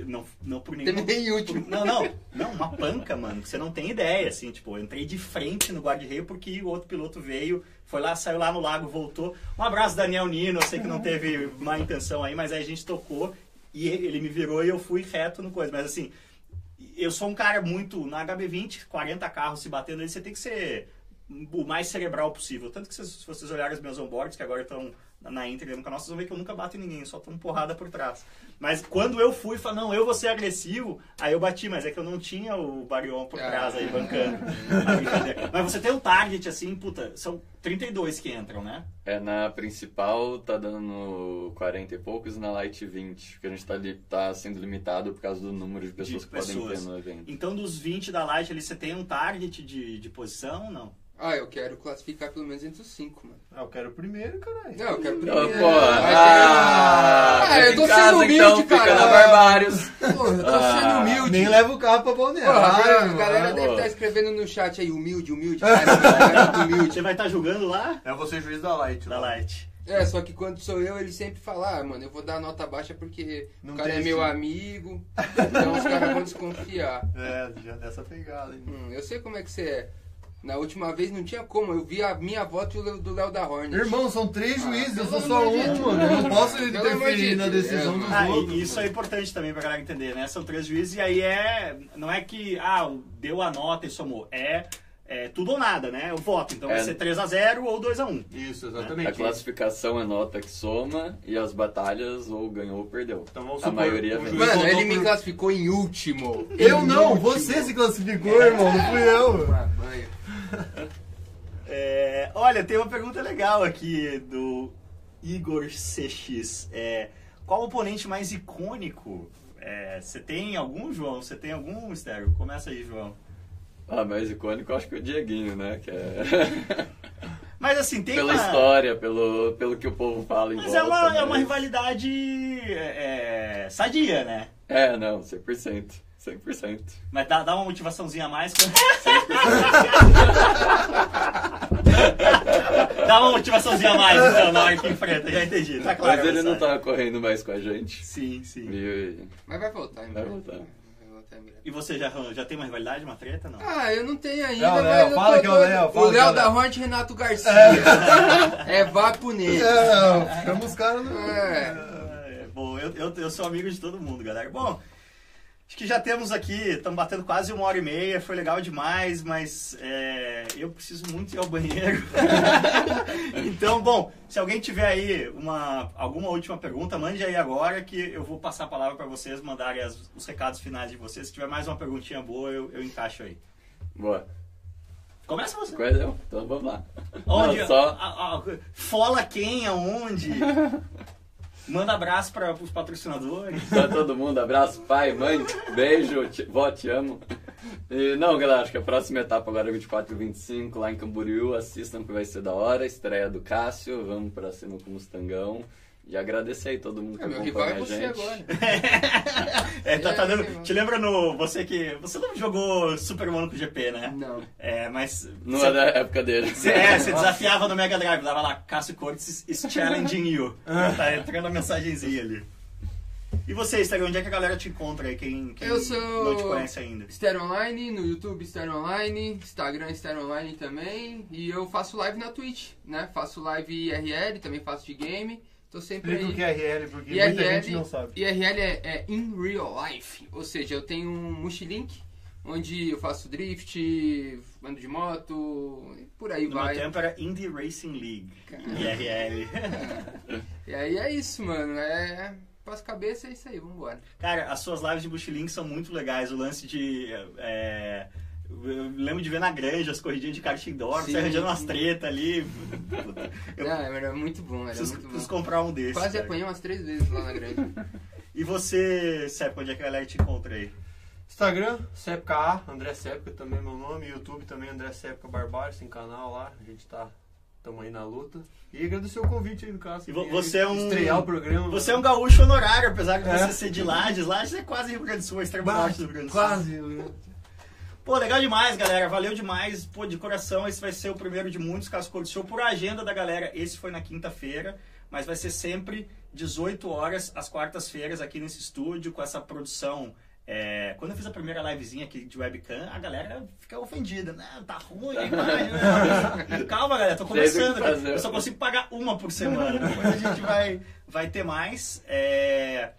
Speaker 1: Não, não por nenhum.
Speaker 3: Terminei último.
Speaker 1: Não, não. Não, uma panca, mano. que Você não tem ideia, assim. Tipo, eu entrei de frente no guarda-reio porque o outro piloto veio, foi lá, saiu lá no lago, voltou. Um abraço, Daniel Nino. Eu sei que não teve má intenção aí, mas aí a gente tocou e ele me virou e eu fui reto no coisa. Mas assim, eu sou um cara muito. Na HB20, 40 carros se batendo aí, você tem que ser o mais cerebral possível. Tanto que se se vocês olharem os meus onboards, que agora estão na íntegra no canal, vocês vão ver que eu nunca bato em ninguém, eu só tomo porrada por trás. Mas quando eu fui, falei, não, eu vou ser agressivo, aí eu bati, mas é que eu não tinha o Barion por trás aí,
Speaker 3: Ah.
Speaker 1: bancando. mas você tem um target, assim, puta, são 32 que entram, né?
Speaker 2: É, na principal tá dando 40 e poucos e na Light 20, porque a gente tá, tá sendo limitado por causa do número de pessoas
Speaker 1: De
Speaker 2: que podem
Speaker 1: pessoas.
Speaker 2: ter no evento.
Speaker 1: Então, dos 20 da Light ali, você tem um target de, de posição, não?
Speaker 3: Ah, eu quero classificar pelo menos entre os cinco, mano.
Speaker 4: Ah, eu quero o primeiro, caralho.
Speaker 3: Não, eu quero
Speaker 2: Ô,
Speaker 3: primeiro.
Speaker 2: pô, ah,
Speaker 3: é- Ah, eu tô
Speaker 2: casa,
Speaker 3: sendo humilde,
Speaker 2: então fica
Speaker 3: cara.
Speaker 2: na Barbários.
Speaker 3: Porra, eu tô
Speaker 2: Ah,
Speaker 3: sendo humilde.
Speaker 4: Nem leva o carro pra
Speaker 3: Porra,
Speaker 4: balneário.
Speaker 3: a galera
Speaker 4: mano.
Speaker 3: deve estar escrevendo no chat aí, humilde, humilde, cara, cara, muito humilde.
Speaker 1: Você vai estar jogando lá?
Speaker 4: É você juiz da Light.
Speaker 1: Da
Speaker 4: lá.
Speaker 1: Light.
Speaker 3: É, só que quando sou eu, ele sempre fala, ah, mano, eu vou dar nota baixa porque
Speaker 4: Não
Speaker 3: o cara é meu
Speaker 4: estilo.
Speaker 3: amigo, então os caras vão desconfiar.
Speaker 4: É, já dessa pegada, hein?
Speaker 3: Hum, eu sei como é que você é. Na última vez não tinha como, eu vi a minha voto e do Léo da Hornet.
Speaker 4: Irmão, são três
Speaker 3: Ah,
Speaker 4: juízes, eu sou só um, mano. Eu não posso interferir na decisão
Speaker 3: É,
Speaker 4: dos
Speaker 1: Ah,
Speaker 4: outros.
Speaker 1: isso é importante também pra galera entender, né? São três juízes e aí é. Não é que, ah, deu a nota e somou. É, é tudo ou nada, né? O voto. Então vai
Speaker 2: É.
Speaker 1: ser 3x0 ou 2x1.
Speaker 4: Isso,
Speaker 2: A
Speaker 4: exatamente.
Speaker 2: classificação é nota que soma e as batalhas ou ganhou ou perdeu.
Speaker 4: Então vamos
Speaker 2: A
Speaker 4: supor,
Speaker 2: maioria
Speaker 4: o
Speaker 2: vem.
Speaker 3: Mano, ele me classificou em último.
Speaker 4: Eu
Speaker 3: Em
Speaker 4: não,
Speaker 3: último.
Speaker 4: você se classificou, irmão, não fui eu.
Speaker 3: Toma banho.
Speaker 1: É, olha, tem uma pergunta legal aqui do Igor CX. É, qual o oponente mais icônico? É, Você tem algum, João? Você tem algum mistério? Começa aí, João.
Speaker 2: Ah, mais icônico eu acho que é o Dieguinho, né? Que é...
Speaker 1: Mas assim, tem
Speaker 2: pela
Speaker 1: uma...
Speaker 2: história, pelo, pelo que o povo fala em
Speaker 1: Mas
Speaker 2: volta.
Speaker 1: é uma, é uma
Speaker 2: mas-
Speaker 1: rivalidade é, sadia, né?
Speaker 2: É, não, 100%. 100%.
Speaker 1: Mas dá, dá uma motivaçãozinha a mais. quando- dá uma motivaçãozinha a mais, então, na hora que enfrenta. Já entendi, tá claro.
Speaker 2: Mas ele não tá correndo mais com a gente.
Speaker 1: Sim, sim.
Speaker 2: E,
Speaker 3: Mas vai voltar, em
Speaker 2: Vai
Speaker 3: breve.
Speaker 2: voltar.
Speaker 3: Vai voltar em breve.
Speaker 1: E você já, já tem uma rivalidade, uma treta, não?
Speaker 3: Ah, eu não tenho ainda, mas
Speaker 4: Léo,
Speaker 3: eu
Speaker 4: fala
Speaker 3: tô
Speaker 4: que é o. Léo,
Speaker 3: O
Speaker 4: é
Speaker 3: Léo
Speaker 4: o
Speaker 3: da. Hornet Renato Garcia. É vapo nele.
Speaker 4: É, chama os caras no.
Speaker 3: É.
Speaker 1: É, Bom, eu, eu, eu sou amigo de todo mundo, galera. Bom, acho que já temos aqui, estamos batendo quase uma hora e meia, foi legal demais, mas é, eu preciso muito ir ao banheiro. então, bom, se alguém tiver aí uma, alguma última pergunta, mande aí agora que eu vou passar a palavra para vocês, mandarem as- os recados finais de vocês. Se tiver mais uma perguntinha boa, eu, eu encaixo aí.
Speaker 2: boa.
Speaker 1: Começa você.
Speaker 2: Qual é? Então vamos lá.
Speaker 1: Onde?
Speaker 2: Não, só,
Speaker 1: A- a- fola quem, aonde? Manda abraço para os patrocinadores.
Speaker 2: só todo mundo, abraço, pai, mãe, beijo, te, vó, te amo. E, não, galera, acho que a próxima etapa agora é 24 e 25, lá em Camboriú, assistam que vai ser da hora, estreia do Cássio, vamos pra cima com o Mustangão. E agradecer aí todo mundo que
Speaker 3: É, meu rival
Speaker 2: acompanha
Speaker 3: é você
Speaker 2: gente.
Speaker 3: agora.
Speaker 1: É, tá, tá
Speaker 3: É,
Speaker 1: dando- te lembra no. Você que. Você não jogou Super Monaco GP, né?
Speaker 3: Não.
Speaker 1: É, mas.
Speaker 2: Não
Speaker 1: você,
Speaker 2: é da época dele.
Speaker 1: você- é, você desafiava no Mega Drive, dava lá, Cássio Cortes is challenging you.
Speaker 3: Ah.
Speaker 1: Tá entrando a mensagenzinha ali. E você, Instagram, onde é que a galera te encontra aí? Quem, quem
Speaker 3: Eu sou-
Speaker 1: não te conhece ainda?
Speaker 3: Stereo Online, no YouTube Stereo Online, Instagram Stereo Online também. E eu faço live na Twitch, né? Faço live IRL, também faço de game. Tô sempre
Speaker 4: Explica
Speaker 3: aí.
Speaker 4: o que é RL, porque
Speaker 3: IRL,
Speaker 4: muita gente não sabe.
Speaker 3: IRL é, é in real life, ou seja, eu tenho um Mochilink, onde eu faço drift, ando de moto, e por aí
Speaker 1: No
Speaker 3: vai.
Speaker 1: meu tempo era Indie Racing League. IRL.
Speaker 3: E aí é isso, mano. É. Passa cabeça, é isso aí, vambora.
Speaker 1: Cara, as suas lives de Bushilink são muito legais. O lance de. é, eu lembro de ver na granja as corridinhas de kart indoor,
Speaker 3: Sim,
Speaker 1: você arranjando umas
Speaker 3: sim.
Speaker 1: tretas ali. Eu
Speaker 3: Não, era muito bom, era
Speaker 1: preciso,
Speaker 3: muito
Speaker 1: preciso
Speaker 3: bom.
Speaker 1: comprar um desses.
Speaker 3: Quase
Speaker 1: cara.
Speaker 3: apanhei umas três vezes lá na grande.
Speaker 1: E você, Sepp, onde é que a galera te encontra aí?
Speaker 4: Instagram, SepkaA, André Sepka também é meu nome. YouTube também, André Sepka Barbário, tem canal lá. A gente tá. Tamo aí na luta. E agradecer o convite aí do Cássio.
Speaker 1: E você é um-
Speaker 4: Estrear o programa.
Speaker 1: Você é um gaúcho honorário, apesar de
Speaker 4: É.
Speaker 1: você ser de Lages. Lages é quase Rio Grande do Sul, é extremo norte do Rio Grande do Sul.
Speaker 4: Quase. Né?
Speaker 1: Pô, legal demais, galera. Valeu demais. Pô, de coração, esse vai ser o primeiro de muitos casos Code Show. Por agenda da galera, esse foi na quinta-feira, mas vai ser sempre 18 horas, às quartas-feiras, aqui nesse estúdio, com essa produção. É, quando eu fiz a primeira livezinha aqui de webcam, a galera fica ofendida. Não, tá ruim a imagem. Não. Calma, galera, tô começando. Eu só consigo pagar uma por semana. Depois a gente vai, vai ter mais. É,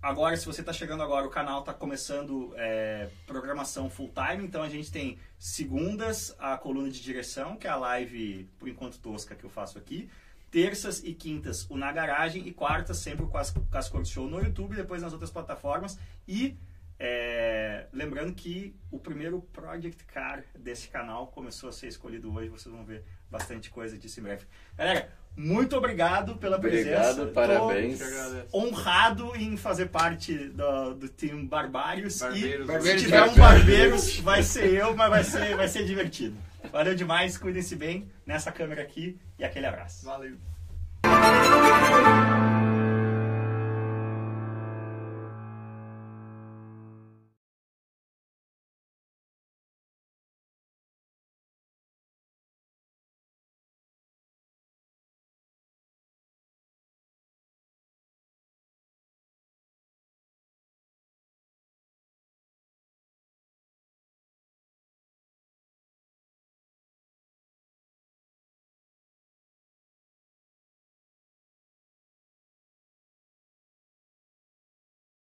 Speaker 1: Agora, se você está chegando agora, o canal está começando é, programação full time, então a gente tem segundas a coluna de direção, que é a live, por enquanto tosca, que eu faço aqui. Terças e quintas o Na Garagem e quartas sempre o Cas- Cascor Show no YouTube, depois nas outras plataformas. E é, lembrando que o primeiro Project Car desse canal começou a ser escolhido hoje, vocês vão ver bastante coisa disso em breve. Galera, muito obrigado pela presença.
Speaker 2: Obrigado,
Speaker 1: Tô-
Speaker 2: parabéns.
Speaker 4: Agradeço.
Speaker 1: honrado em fazer parte do, do time Barbários.
Speaker 4: Barbeiros.
Speaker 1: e
Speaker 3: Barbeiros
Speaker 1: se tiver um Barbeiros, vai ser eu, mas vai ser, vai ser divertido. Valeu demais, cuidem-se bem nessa câmera aqui e aquele abraço.
Speaker 4: Valeu.